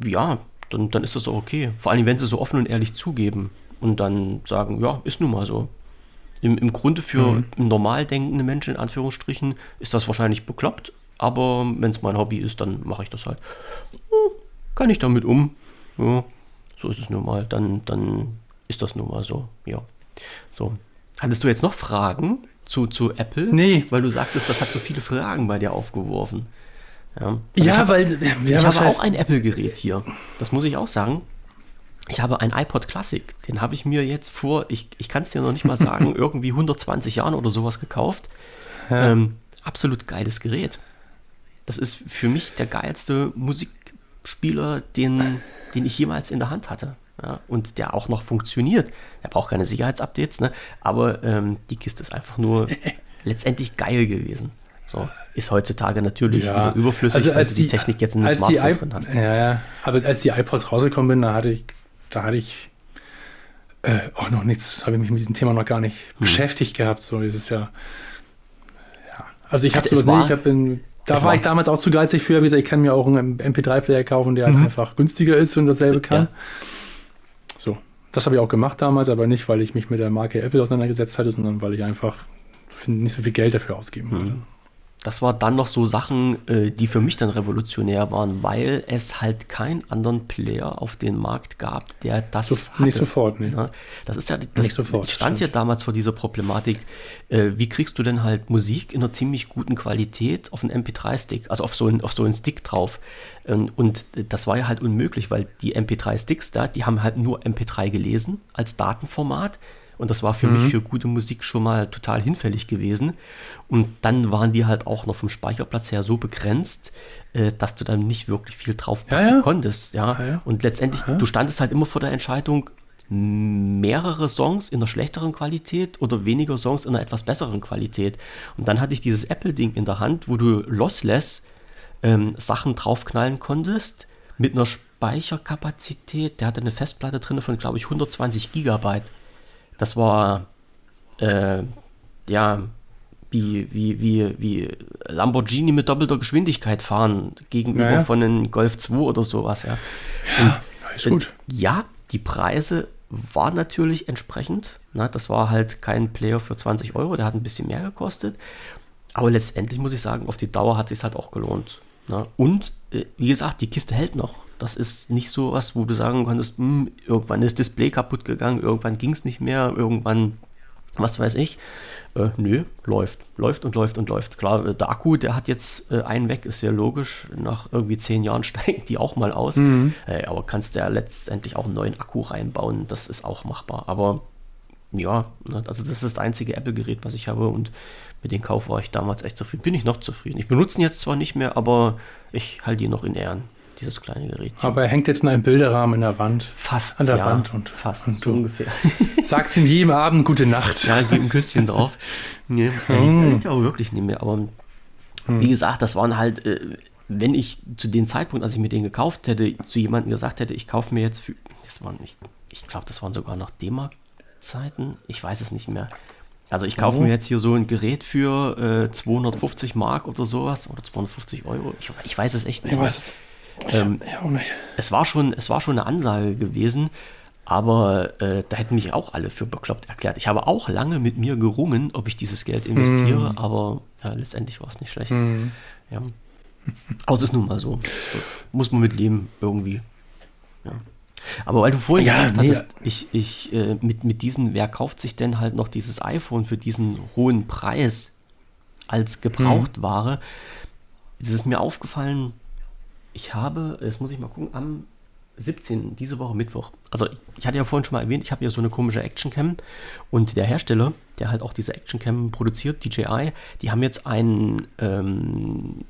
ja, dann, dann ist das auch okay. Vor allem, wenn sie so offen und ehrlich zugeben und dann sagen, ja, ist nun mal so. Im, im Grunde für mhm. normal denkende Menschen, in Anführungsstrichen, ist das wahrscheinlich bekloppt, aber wenn es mein Hobby ist, dann mache ich das halt. Hm, kann ich damit um? Ja, so ist es nun mal. Dann, dann ist das nun mal so. Ja. So. Hattest du jetzt noch Fragen zu, zu Apple? Nee. Weil du sagtest, das hat so viele Fragen bei dir aufgeworfen. Ja, also ja hab, weil. Ja, ich habe heißt? auch ein Apple-Gerät hier. Das muss ich auch sagen. Ich habe ein iPod Classic. Den habe ich mir jetzt vor, ich, ich kann es dir noch nicht mal sagen, irgendwie 120 Jahren oder sowas gekauft. Ja. Ähm, absolut geiles Gerät. Das ist für mich der geilste Musikspieler, den, den ich jemals in der Hand hatte ja, und der auch noch funktioniert. Der braucht keine Sicherheitsupdates, ne? aber ähm, die Kiste ist einfach nur letztendlich geil gewesen. So, ist heutzutage natürlich ja. wieder überflüssig, also als die, die, Technik jetzt in den Smartphone drin hast. Ja, ja, aber als die iPods rausgekommen bin, da hatte ich, da hatte ich äh, auch noch nichts, habe ich mich mit diesem Thema noch gar nicht hm. beschäftigt gehabt. So, das ist ja, ja. Also ich habe also sowas nicht, ich habe Da war, war, ich damals auch zu geizig für. Wie gesagt, ich kann mir auch einen MP3-Player kaufen, der halt mhm. einfach günstiger ist und dasselbe kann. Ja. Das habe ich auch gemacht damals, aber nicht, weil ich mich mit der Marke Apple auseinandergesetzt hatte, sondern weil ich einfach nicht so viel Geld dafür ausgeben wollte. Das war dann noch so Sachen, äh, die für mich dann revolutionär waren, weil es halt keinen anderen Player auf den Markt gab, der das so, hatte. Nicht sofort, ne? Das ist ja, das, nicht sofort, ich stand ja damals vor dieser Problematik, äh, wie kriegst du denn halt Musik in einer ziemlich guten Qualität auf einen MP3-Stick, also auf so einen, auf so einen Stick drauf. Ähm, und das war ja halt unmöglich, weil die MP3-Sticks da, die haben halt nur MP3 gelesen als Datenformat und das war für mhm. mich für gute Musik schon mal total hinfällig gewesen. Und dann waren die halt auch noch vom Speicherplatz her so begrenzt, äh, dass du dann nicht wirklich viel drauf packen ja, ja. konntest. Ja? ja? Und letztendlich, du standest halt immer vor der Entscheidung, mehrere Songs in einer schlechteren Qualität oder weniger Songs in einer etwas besseren Qualität. Und dann hatte ich dieses Apple-Ding in der Hand, wo du lossless ähm, Sachen draufknallen konntest mit einer Speicherkapazität. Der hatte eine Festplatte drin von, glaube ich, 120 Gigabyte. Das war, äh, ja, wie, wie, wie, wie Lamborghini mit doppelter Geschwindigkeit fahren gegenüber naja. von einem Golf 2 oder sowas, ja. Ja, und, ist gut. Ja, die Preise waren natürlich entsprechend. Na, das war halt kein Player für 20 Euro, der hat ein bisschen mehr gekostet. Aber letztendlich muss ich sagen, auf die Dauer hat es sich halt auch gelohnt. Na? Und äh, wie gesagt, die Kiste hält noch. Das ist nicht so was, wo du sagen kannst, hm, irgendwann ist Display kaputt gegangen, irgendwann ging es nicht mehr, irgendwann, was weiß ich. Äh, nö, läuft, läuft und läuft und läuft. Klar, äh, der Akku, der hat jetzt äh, einen weg, ist ja logisch. Nach irgendwie zehn Jahren steigen die auch mal aus. Mhm. Äh, aber kannst du ja letztendlich auch einen neuen Akku reinbauen, das ist auch machbar. Aber ja, ne, also das ist das einzige Apple-Gerät, was ich habe und mit dem Kauf war ich damals echt zufrieden. Bin ich noch zufrieden. Ich benutze ihn jetzt zwar nicht mehr, aber ich halte ihn noch in Ehren dieses kleine Gerät. Aber er hängt jetzt in einem Bilderrahmen in der Wand. Fast. An der ja, Wand und fast und so ungefähr. Sagst ihm jedem Abend gute Nacht. Ja, gib ein Küsschen drauf. Nee, der hm. liegt aber wirklich nicht mehr. Aber hm. wie gesagt, das waren halt, äh, wenn ich zu dem Zeitpunkt, als ich mir den gekauft hätte, zu jemandem gesagt hätte, ich kaufe mir jetzt für, das waren nicht, ich glaube, das waren sogar noch D-Mark-Zeiten. Ich weiß es nicht mehr. Also ich kaufe oh. mir jetzt hier so ein Gerät für äh, 250 Mark oder sowas oder 250 Euro. Ich, ich weiß es echt nicht. Ich weiß ähm, ja, auch nicht. Es war, schon, es war schon eine Ansage gewesen, aber äh, da hätten mich auch alle für bekloppt erklärt. Ich habe auch lange mit mir gerungen, ob ich dieses Geld investiere, hm. aber ja, letztendlich war es nicht schlecht. Hm. Ja. Aber es ist nun mal so. so. Muss man mit leben, irgendwie. Ja. Aber weil du vorhin ja, gesagt nee. hattest, ich, ich, äh, mit, mit diesen, wer kauft sich denn halt noch dieses iPhone für diesen hohen Preis als Gebrauchtware? Hm. Das ist mir aufgefallen, ich habe, jetzt muss ich mal gucken, am 17. diese Woche Mittwoch. Also ich hatte ja vorhin schon mal erwähnt, ich habe ja so eine komische Actioncam und der Hersteller, der halt auch diese Actioncam produziert, DJI, die haben jetzt ein ähm,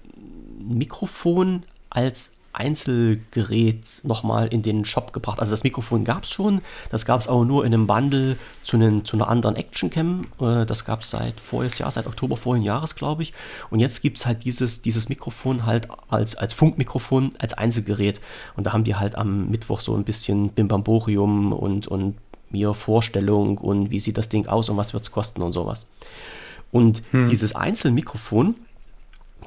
Mikrofon als Einzelgerät nochmal in den Shop gebracht. Also das Mikrofon gab es schon, das gab es aber nur in einem Bundle zu, einen, zu einer anderen Actioncam. Äh, das gab es seit voriges Jahr, seit Oktober vorigen Jahres, glaube ich. Und jetzt gibt es halt dieses, dieses Mikrofon halt als, als Funkmikrofon, als Einzelgerät. Und da haben die halt am Mittwoch so ein bisschen Bimbamborium und, und mir Vorstellung und wie sieht das Ding aus und was wird es kosten und sowas. Und hm. dieses Einzelmikrofon,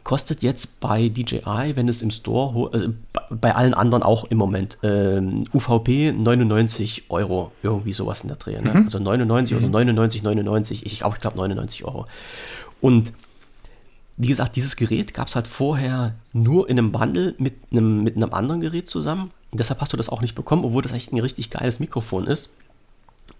kostet jetzt bei DJI, wenn es im Store, äh, bei allen anderen auch im Moment, äh, UVP 99 Euro, irgendwie sowas in der Dreh. Ne? Mhm. Also 99 mhm. oder 99, 99, ich glaube, ich glaube 99 Euro. Und wie gesagt, dieses Gerät gab es halt vorher nur in einem Bundle mit einem, mit einem anderen Gerät zusammen. Und deshalb hast du das auch nicht bekommen, obwohl das echt ein richtig geiles Mikrofon ist.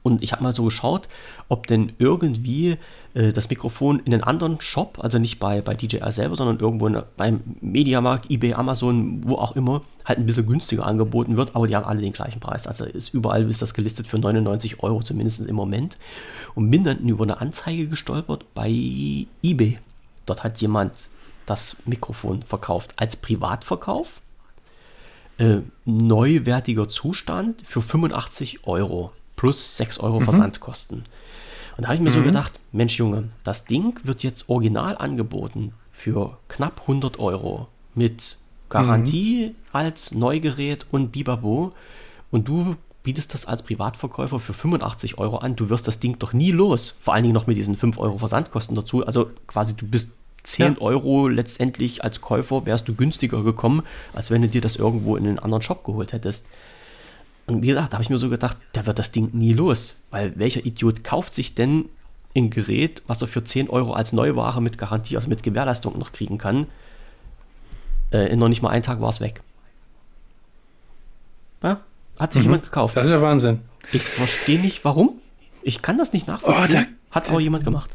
Und ich habe mal so geschaut, ob denn irgendwie äh, das Mikrofon in einen anderen Shop, also nicht bei, bei DJI selber, sondern irgendwo in, beim Mediamarkt, eBay, Amazon, wo auch immer, halt ein bisschen günstiger angeboten wird, aber die haben alle den gleichen Preis. Also ist überall ist das gelistet für 99 Euro, zumindest im Moment. Und bin dann über eine Anzeige gestolpert bei eBay. Dort hat jemand das Mikrofon verkauft als Privatverkauf. Äh, neuwertiger Zustand für 85 Euro plus 6 Euro mhm. Versandkosten. Und da habe ich mir mhm. so gedacht, Mensch Junge, das Ding wird jetzt original angeboten für knapp 100 Euro mit Garantie mhm. als Neugerät und Bibabo und du bietest das als Privatverkäufer für 85 Euro an. Du wirst das Ding doch nie los. Vor allen Dingen noch mit diesen 5 Euro Versandkosten dazu. Also quasi du bist 10 ja. Euro letztendlich als Käufer wärst du günstiger gekommen, als wenn du dir das irgendwo in einen anderen Shop geholt hättest. Und wie gesagt, da habe ich mir so gedacht, da wird das Ding nie los. Weil welcher Idiot kauft sich denn ein Gerät, was er für 10 Euro als Neuware mit Garantie, also mit Gewährleistung noch kriegen kann? Äh, in noch nicht mal einen Tag war es weg. Ja, hat sich mhm. jemand gekauft. Das ist ja Wahnsinn. Ich verstehe nicht, warum. Ich kann das nicht nachvollziehen. Oh, da, hat auch jemand gemacht.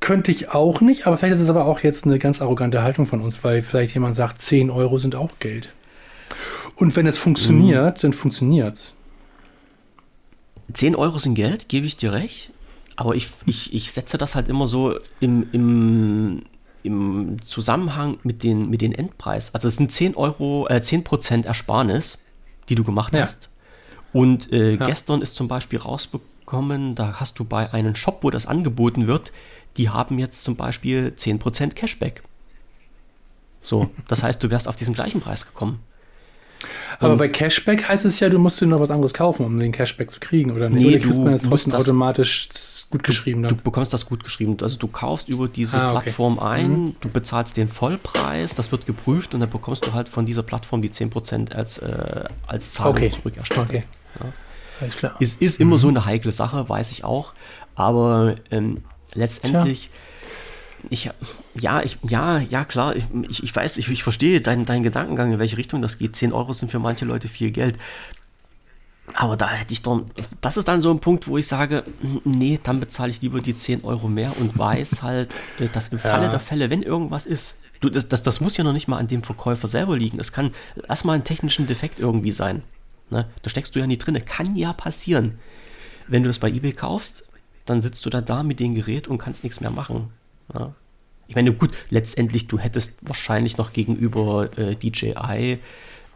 Könnte ich auch nicht, aber vielleicht ist es aber auch jetzt eine ganz arrogante Haltung von uns, weil vielleicht jemand sagt, 10 Euro sind auch Geld. Und wenn es funktioniert, mhm. dann funktioniert es. 10 Euro sind Geld, gebe ich dir recht. Aber ich, ich, ich setze das halt immer so im, im, im Zusammenhang mit den, mit den Endpreis. Also es sind 10 Euro, äh, 10% Ersparnis, die du gemacht ja. hast. Und äh, ja. gestern ist zum Beispiel rausbekommen, da hast du bei einem Shop, wo das angeboten wird, die haben jetzt zum Beispiel 10% Cashback. So, das heißt, du wärst auf diesen gleichen Preis gekommen. Aber bei Cashback heißt es ja, du musst dir noch was anderes kaufen, um den Cashback zu kriegen, oder nicht? Nee, oder kriegst man das trotzdem automatisch gut geschrieben dann? Du bekommst das gut geschrieben. Also du kaufst über diese ah, okay. Plattform ein, mhm. du bezahlst den Vollpreis, das wird geprüft und dann bekommst du halt von dieser Plattform die 10% als, äh, als Zahlung okay. zurückerstattet. Okay. Ja. Alles klar. Ist, ist immer mhm. so eine heikle Sache, weiß ich auch. Aber ähm, letztendlich. Tja ich, ja, ich, ja, ja, klar, ich, ich weiß, ich, ich verstehe deinen, deinen Gedankengang, in welche Richtung das geht. 10 Euro sind für manche Leute viel Geld. Aber da hätte ich doch, das ist dann so ein Punkt, wo ich sage, nee, dann bezahle ich lieber die 10 Euro mehr und weiß halt, äh, dass im Falle ja. der Fälle, wenn irgendwas ist, du, das, das, das muss ja noch nicht mal an dem Verkäufer selber liegen. Es kann erstmal ein technischen Defekt irgendwie sein. Ne? Da steckst du ja nicht drin. Kann ja passieren. Wenn du das bei eBay kaufst, dann sitzt du da da mit dem Gerät und kannst nichts mehr machen. Ja. Ich meine, gut, letztendlich, du hättest wahrscheinlich noch gegenüber äh, DJI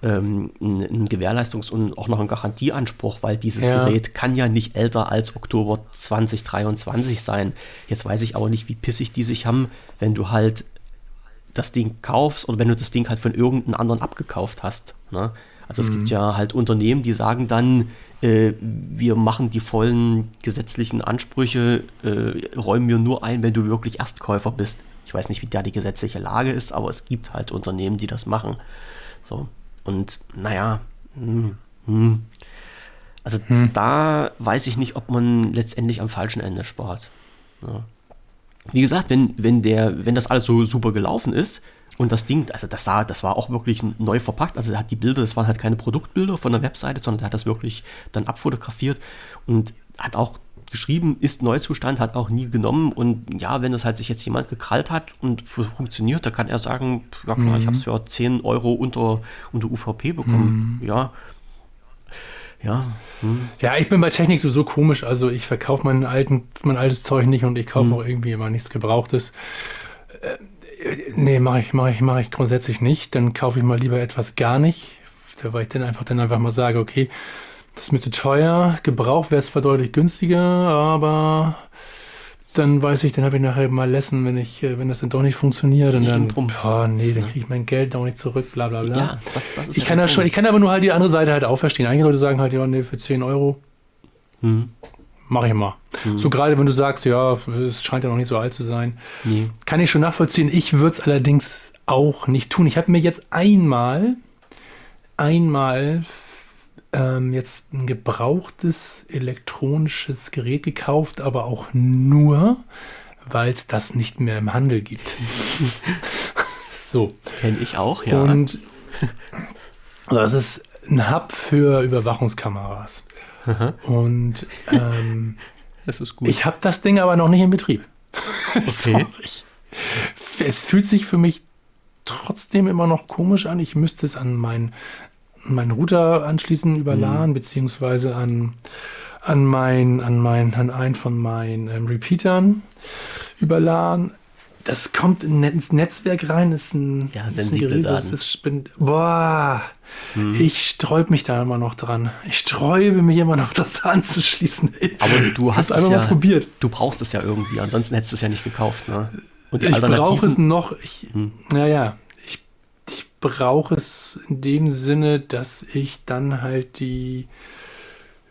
ähm, einen Gewährleistungs- und auch noch einen Garantieanspruch, weil dieses ja. Gerät kann ja nicht älter als Oktober 2023 sein. Jetzt weiß ich aber nicht, wie pissig die sich haben, wenn du halt das Ding kaufst oder wenn du das Ding halt von irgendeinem anderen abgekauft hast. Ne? Also mhm. es gibt mhm. ja halt Unternehmen, die sagen dann, äh, wir machen die vollen gesetzlichen Ansprüche, äh, räumen wir nur ein, wenn du wirklich Erstkäufer bist. Ich weiß nicht, wie da die gesetzliche Lage ist, aber es gibt halt Unternehmen, die das machen. So. Und naja, hm, hm. also hm. da weiß ich nicht, ob man letztendlich am falschen Ende spart. Ja. Wie gesagt, wenn, wenn, der, wenn das alles so super gelaufen ist, und das Ding, also das sah, das war auch wirklich neu verpackt. Also er hat die Bilder, das waren halt keine Produktbilder von der Webseite, sondern er hat das wirklich dann abfotografiert und hat auch geschrieben, ist Neuzustand, hat auch nie genommen. Und ja, wenn das halt sich jetzt jemand gekrallt hat und funktioniert, da kann er sagen, ja klar, mhm. ich habe es für 10 Euro unter, unter UVP bekommen. Mhm. Ja. Ja. Hm. Ja, ich bin bei Technik so, so komisch. Also ich verkaufe mein, alten, mein altes Zeug nicht und ich kaufe mhm. auch irgendwie immer nichts Gebrauchtes. Äh, Nee, mache ich, mache ich, mache ich grundsätzlich nicht. Dann kaufe ich mal lieber etwas gar nicht, weil ich dann einfach dann einfach mal sage, okay, das ist mir zu teuer. Gebraucht wäre es zwar deutlich günstiger, aber dann weiß ich, dann habe ich nachher mal Lessen, wenn ich, äh, wenn das dann doch nicht funktioniert und dann, drum. Oh, nee, dann kriege ich mein Geld auch nicht zurück, bla bla bla. Ja, das, das ich, kann da schon, ich kann aber nur halt die andere Seite halt auch verstehen. Einige Leute sagen halt, ja, nee, für 10 Euro. Hm mache ich mal. Mhm. So gerade wenn du sagst, ja, es scheint ja noch nicht so alt zu sein. Nee. Kann ich schon nachvollziehen. Ich würde es allerdings auch nicht tun. Ich habe mir jetzt einmal, einmal ähm, jetzt ein gebrauchtes elektronisches Gerät gekauft, aber auch nur, weil es das nicht mehr im Handel gibt. so. Kenne ich auch, ja. Und das ist ein Hub für Überwachungskameras. Und ähm, das ist gut. Ich habe das Ding aber noch nicht in Betrieb. Okay. es fühlt sich für mich trotzdem immer noch komisch an. Ich müsste es an meinen mein Router anschließen über mhm. LAN, beziehungsweise an, an, mein, an, mein, an einen von meinen ähm, Repeatern über LAN das kommt ins Netzwerk rein, ist ein, ja, ist ein Gerät, das ist, bin, boah, hm. ich sträube mich da immer noch dran. Ich sträube mich immer noch, das anzuschließen. Aber du hast es einfach ja, mal probiert. Du brauchst es ja irgendwie, ansonsten hättest du es ja nicht gekauft. Ne? Und die ich brauche es noch, ich, hm. naja, ich, ich brauche es in dem Sinne, dass ich dann halt die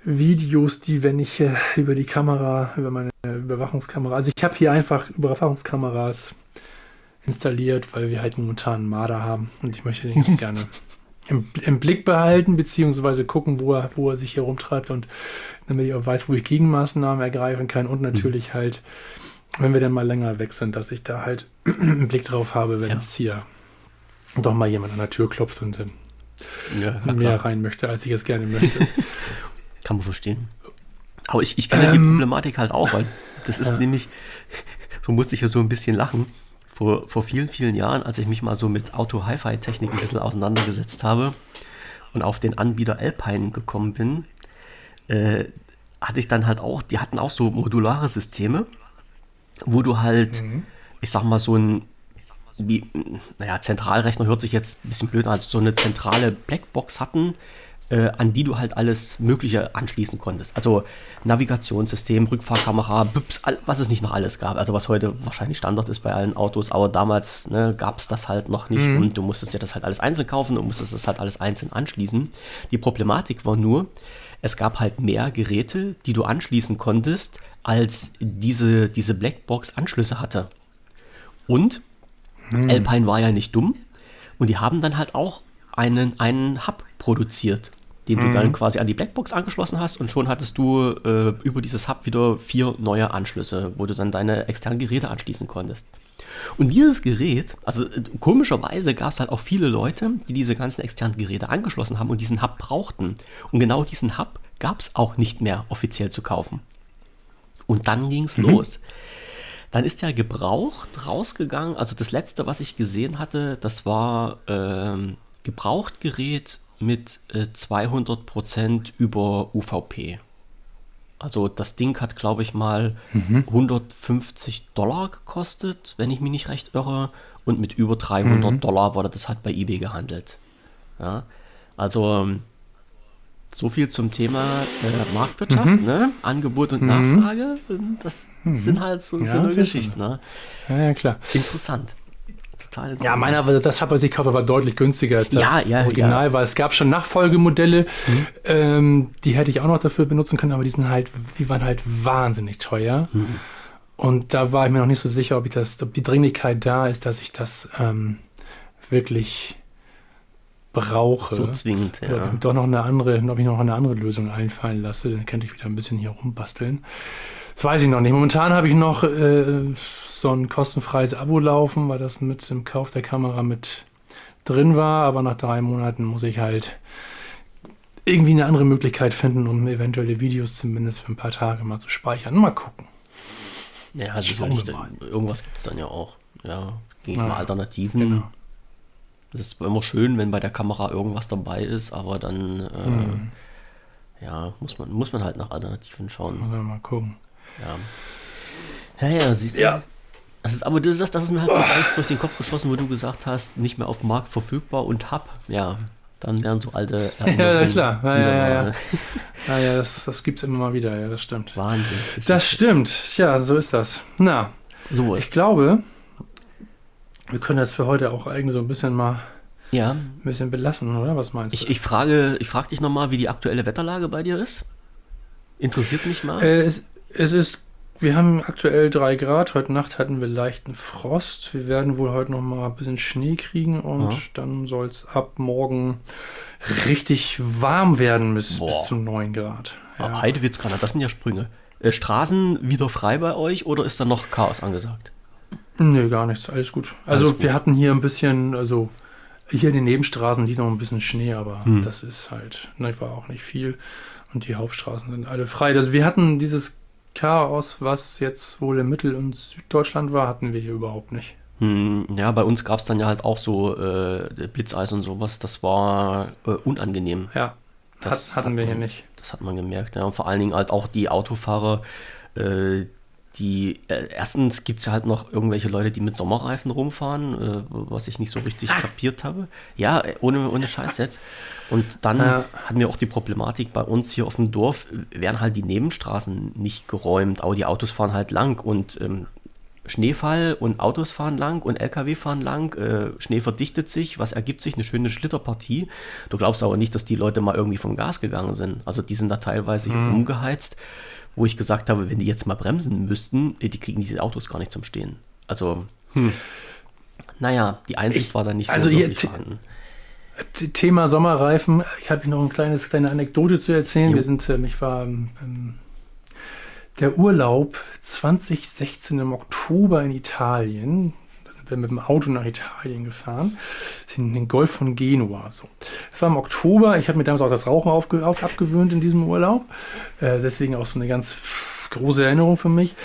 Videos, die, wenn ich äh, über die Kamera, über meine Überwachungskamera, also ich habe hier einfach Überwachungskameras installiert, weil wir halt momentan einen Marder haben und ich möchte den ganz gerne im, im, Blick behalten, beziehungsweise gucken, wo er, wo er sich hier rumtreibt und damit ich auch weiß, wo ich Gegenmaßnahmen ergreifen kann und natürlich mhm. halt, wenn wir dann mal länger weg sind, dass ich da halt einen Blick drauf habe, wenn ja. es hier doch mal jemand an der Tür klopft und dann ja, mehr rein möchte, als ich es gerne möchte. Kann man verstehen. Aber ich, ich kenne ähm, die Problematik halt auch, weil das ist ja. nämlich, so musste ich ja so ein bisschen lachen. Vor, vor vielen, vielen Jahren, als ich mich mal so mit Auto-Hi-Fi-Technik ein bisschen auseinandergesetzt habe und auf den Anbieter Alpine gekommen bin, äh, hatte ich dann halt auch, die hatten auch so modulare Systeme, wo du halt, mhm. ich sag mal, so ein, wie, naja, Zentralrechner hört sich jetzt ein bisschen blöd an, also so eine zentrale Blackbox hatten, äh, an die du halt alles Mögliche anschließen konntest. Also Navigationssystem, Rückfahrkamera, Bips, was es nicht noch alles gab. Also was heute wahrscheinlich Standard ist bei allen Autos, aber damals ne, gab es das halt noch nicht mhm. und du musstest ja das halt alles einzeln kaufen und musstest das halt alles einzeln anschließen. Die Problematik war nur, es gab halt mehr Geräte, die du anschließen konntest, als diese, diese Blackbox Anschlüsse hatte. Und mhm. Alpine war ja nicht dumm und die haben dann halt auch einen, einen Hub produziert den du dann mhm. quasi an die Blackbox angeschlossen hast und schon hattest du äh, über dieses Hub wieder vier neue Anschlüsse, wo du dann deine externen Geräte anschließen konntest. Und dieses Gerät, also äh, komischerweise gab es halt auch viele Leute, die diese ganzen externen Geräte angeschlossen haben und diesen Hub brauchten. Und genau diesen Hub gab es auch nicht mehr offiziell zu kaufen. Und dann ging es mhm. los. Dann ist der gebraucht rausgegangen. Also das letzte, was ich gesehen hatte, das war ähm, Gebrauchtgerät mit äh, 200% über UVP. Also das Ding hat, glaube ich, mal mhm. 150 Dollar gekostet, wenn ich mich nicht recht irre. Und mit über 300 mhm. Dollar wurde das halt bei eBay gehandelt. Ja, also ähm, so viel zum Thema äh, Marktwirtschaft, mhm. ne? Angebot und mhm. Nachfrage. Das mhm. sind halt so, ja, so eine Geschichte. Ne? Ja, ja, klar. Interessant total. Ja, meiner, das hat was ich kaufe, war deutlich günstiger als das, ja, ja, das Original, ja. weil es gab schon Nachfolgemodelle, mhm. ähm, die hätte ich auch noch dafür benutzen können, aber die sind halt, die waren halt wahnsinnig teuer. Mhm. Und da war ich mir noch nicht so sicher, ob ich das, ob die Dringlichkeit da ist, dass ich das ähm, wirklich brauche. So zwingend, ja. Oder doch noch eine andere, ob ich noch eine andere Lösung einfallen lasse, dann könnte ich wieder ein bisschen hier rumbasteln. Das weiß ich noch nicht. Momentan habe ich noch äh, so ein kostenfreies Abo laufen, weil das mit dem Kauf der Kamera mit drin war. Aber nach drei Monaten muss ich halt irgendwie eine andere Möglichkeit finden, um eventuelle Videos zumindest für ein paar Tage mal zu speichern. Mal gucken. Ja, sicherlich. Irgendwas gibt es dann ja auch. Ja, gegen ja, mal Alternativen. Genau. Das ist immer schön, wenn bei der Kamera irgendwas dabei ist, aber dann äh, hm. ja, muss man, muss man halt nach Alternativen schauen. Mal gucken. Ja. Ja, ja, siehst du. Ja. Das ist, aber das, das ist mir halt so ganz durch den Kopf geschossen, wo du gesagt hast, nicht mehr auf dem Markt verfügbar und hab. Ja, dann wären so alte Ja, ja klar. Ja, ja, ja, ja. ja, ja das, das gibt es immer mal wieder, ja, das stimmt. Wahnsinn. Das stimmt. Ja, so ist das. Na, so. ich glaube, wir können das für heute auch eigentlich so ein bisschen mal ja. ein bisschen belassen, oder? Was meinst du? Ich, ich frage, ich frage dich nochmal, wie die aktuelle Wetterlage bei dir ist. Interessiert mich mal. Äh, es, es ist wir haben aktuell drei Grad. Heute Nacht hatten wir leichten Frost. Wir werden wohl heute noch mal ein bisschen Schnee kriegen und ja. dann soll es ab morgen richtig warm werden bis, bis zu 9 Grad. Ja. Heidewitzkanal, das sind ja Sprünge. Äh, Straßen wieder frei bei euch oder ist da noch Chaos angesagt? Nee, gar nichts. Alles gut. Also Alles gut. wir hatten hier ein bisschen, also hier in den Nebenstraßen liegt noch ein bisschen Schnee, aber hm. das ist halt, ne, war auch nicht viel. Und die Hauptstraßen sind alle frei. Also wir hatten dieses Chaos, was jetzt wohl in Mittel- und Süddeutschland war, hatten wir hier überhaupt nicht. Hm, ja, bei uns gab es dann ja halt auch so äh, Blitzeis und sowas. Das war äh, unangenehm. Ja, das hat, hatten hat wir man, hier nicht. Das hat man gemerkt. Ja. Und vor allen Dingen halt auch die Autofahrer, äh, die äh, erstens gibt es ja halt noch irgendwelche Leute, die mit Sommerreifen rumfahren, äh, was ich nicht so richtig ah. kapiert habe. Ja, ohne, ohne Scheiß jetzt. Und dann ja. hatten wir auch die Problematik bei uns hier auf dem Dorf, werden halt die Nebenstraßen nicht geräumt, aber die Autos fahren halt lang und ähm, Schneefall und Autos fahren lang und LKW fahren lang, äh, Schnee verdichtet sich, was ergibt sich? Eine schöne Schlitterpartie. Du glaubst aber nicht, dass die Leute mal irgendwie vom Gas gegangen sind. Also die sind da teilweise mhm. umgeheizt wo ich gesagt habe, wenn die jetzt mal bremsen müssten, äh, die kriegen diese Autos gar nicht zum Stehen. Also, hm. naja, die Einsicht ich, war dann nicht also so wirklich vorhanden. Thema Sommerreifen, ich habe noch eine kleines, kleine Anekdote zu erzählen. Jo. Wir sind, ähm, ich war ähm, der Urlaub 2016 im Oktober in Italien. Wir mit dem Auto nach Italien gefahren, in den Golf von Genua. So. Das war im Oktober. Ich habe mir damals auch das Rauchen auf, auf, abgewöhnt in diesem Urlaub. Äh, deswegen auch so eine ganz große Erinnerung für mich.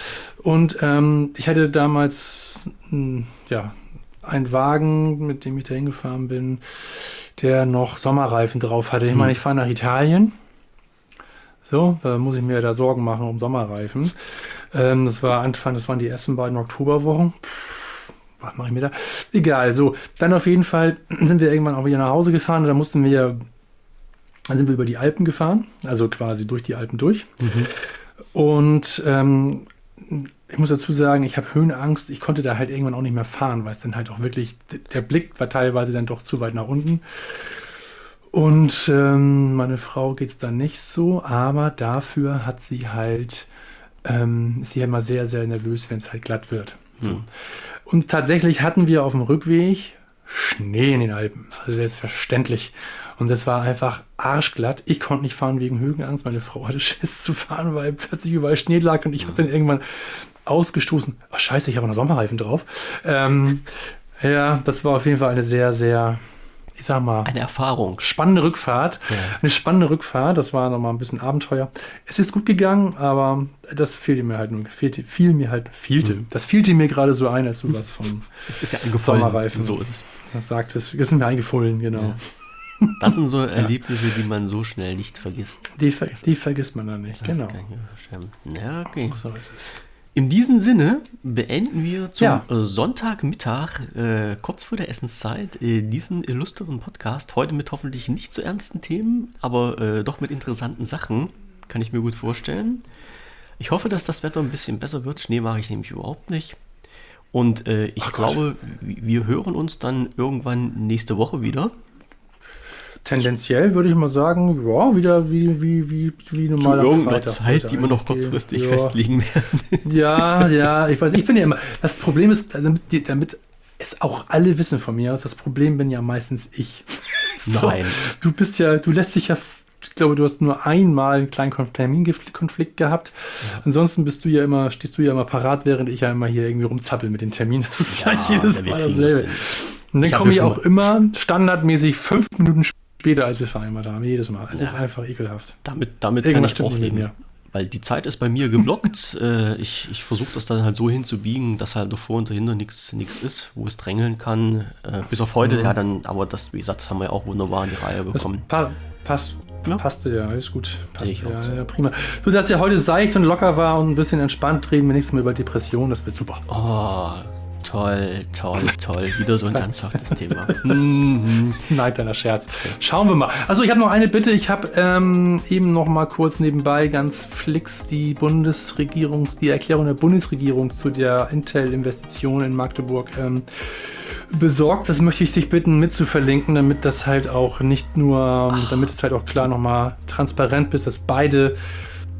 Und ähm, ich hatte damals hm, ja, einen Wagen, mit dem ich da hingefahren bin der noch Sommerreifen drauf hatte. Ich meine, hm. ich fahre nach Italien. So, da muss ich mir da Sorgen machen um Sommerreifen. Ähm, das war Anfang, das waren die ersten beiden Oktoberwochen. Was mache ich mir da? Egal, so. Dann auf jeden Fall sind wir irgendwann auch wieder nach Hause gefahren. Da mussten wir, dann sind wir über die Alpen gefahren, also quasi durch die Alpen durch. Mhm. Und ähm, ich muss dazu sagen, ich habe Höhenangst. Ich konnte da halt irgendwann auch nicht mehr fahren, weil es dann halt auch wirklich, der Blick war teilweise dann doch zu weit nach unten. Und ähm, meine Frau geht es dann nicht so, aber dafür hat sie halt, ähm, ist sie halt mal sehr, sehr nervös, wenn es halt glatt wird. So. Hm. Und tatsächlich hatten wir auf dem Rückweg Schnee in den Alpen. Also selbstverständlich. Und das war einfach arschglatt. Ich konnte nicht fahren wegen Höhenangst. Meine Frau hatte Schiss zu fahren, weil plötzlich überall Schnee lag und ich habe dann irgendwann ausgestoßen. Ach scheiße, ich habe noch Sommerreifen drauf. Ähm, ja, das war auf jeden Fall eine sehr, sehr, ich sag mal, eine Erfahrung. Spannende Rückfahrt. Ja. Eine spannende Rückfahrt. Das war nochmal ein bisschen Abenteuer. Es ist gut gegangen, aber das fehlte mir halt nur, fehlte, fiel mir halt, fehlte. Mhm. Das fehlte mir gerade so ein, als du was von es ist ja Sommerreifen. So ist es. Das sagt es. Das sind mir eingefallen, genau. Ja. Das sind so Erlebnisse, die man so schnell nicht vergisst. Die, ver die vergisst man dann nicht, genau. Ja, okay. So ist es. In diesem Sinne beenden wir zum ja. Äh, Sonntagmittag, äh, kurz vor der Essenszeit, äh, diesen illustren Podcast. Heute mit hoffentlich nicht so ernsten Themen, aber äh, doch mit interessanten Sachen. Kann ich mir gut vorstellen. Ich hoffe, dass das Wetter ein bisschen besser wird. Schnee mache ich nämlich überhaupt nicht. Und äh, ich Ach glaube, Gott. wir hören uns dann irgendwann nächste Woche wieder. Tendenziell würde ich mal sagen, ja, wieder wie, wie, wie, wie normaler Zu irgendeiner Freitag Zeit, die wir noch kurzfristig ja. festlegen werden. Ja, ja, ich weiß, ich bin ja immer, das Problem ist, damit, damit es auch alle wissen von mir aus, das Problem bin ja meistens ich. so, Nein. Du bist ja, du lässt dich ja ich glaube, du hast nur einmal einen kleinen Terminkonflikt gehabt. Ja. Ansonsten bist du ja immer, stehst du ja immer parat, während ich ja immer hier irgendwie rumzappel mit den Terminen. Das ist ja, ja jedes Mal dasselbe. Und dann komme ich auch immer standardmäßig fünf Minuten später Später, als wir vereinbart haben, jedes Mal. Es ja. ist einfach ekelhaft. Damit, damit kann ich auch leben. Mir. Weil die Zeit ist bei mir geblockt. äh, ich ich versuche das dann halt so hinzubiegen, dass halt davor und dahinter nichts ist, wo es drängeln kann. Äh, bis auf heute, mhm. ja, dann, aber das, wie gesagt, das haben wir ja auch wunderbar in die Reihe bekommen. Pa passt. Ja. Passte ja, ist gut. Passt ja, ja, prima. Du, dass ja heute seicht und locker war und ein bisschen entspannt, reden wir nichts mehr über Depressionen, das wird super. Oh, Toll, toll, toll. Wieder so ein ernsthaftes Thema. Mhm. Nein, deiner Scherz. Schauen wir mal. Also ich habe noch eine Bitte. Ich habe ähm, eben noch mal kurz nebenbei ganz flix die Bundesregierung, die Erklärung der Bundesregierung zu der Intel-Investition in Magdeburg ähm, besorgt. Das möchte ich dich bitten mitzuverlinken, damit das halt auch nicht nur, Ach. damit es halt auch klar noch mal transparent ist, dass beide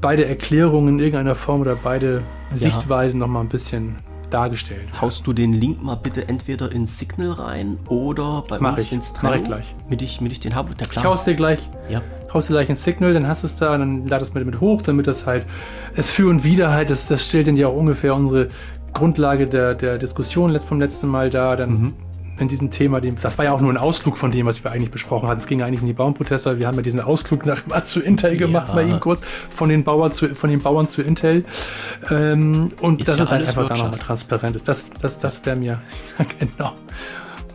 beide Erklärungen in irgendeiner Form oder beide ja. Sichtweisen noch mal ein bisschen dargestellt. Haust du den Link mal bitte entweder ins Signal rein oder bei Mach uns ich. ins Trello? Mach ich gleich. Mit ich, mit ich den habe. Ich hau's dir gleich. Ja. Haust dir gleich ins Signal, dann hast du es da, dann lad es mit, mit hoch, damit das halt, es für und wieder halt, das, das stellt dann ja auch ungefähr unsere Grundlage der, der Diskussion vom letzten Mal da, dann mhm in diesem Thema, das war ja auch nur ein Ausflug von dem, was wir eigentlich besprochen hatten. Es ging eigentlich um die Bauernproteste. Wir haben ja diesen Ausflug nach, zu Intel gemacht, ja. mal eben kurz, von den, Bauern zu, von den Bauern zu Intel. Ähm, und ist das ja ist halt einfach da nochmal transparent ist. Das, das, das wäre mir, genau.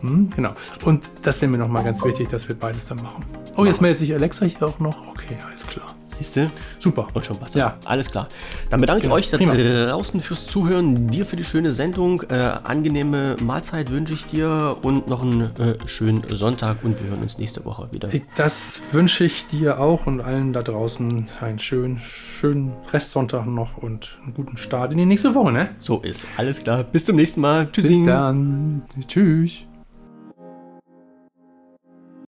Hm, genau. Und das wäre mir nochmal ganz wichtig, dass wir beides dann machen. Oh, jetzt meldet sich Alexa hier auch noch. Okay, alles klar. Siehst du? Super. Und schon was. Ja. Alles klar. Dann bedanke genau. ich euch da draußen fürs Zuhören, dir für die schöne Sendung. Äh, angenehme Mahlzeit wünsche ich dir und noch einen äh, schönen Sonntag und wir hören uns nächste Woche wieder. Das wünsche ich dir auch und allen da draußen einen schönen, schönen Restsonntag noch und einen guten Start in die nächste Woche, ne? So ist. Alles klar. Bis zum nächsten Mal. Tschüss. Bis dann. Tschüss.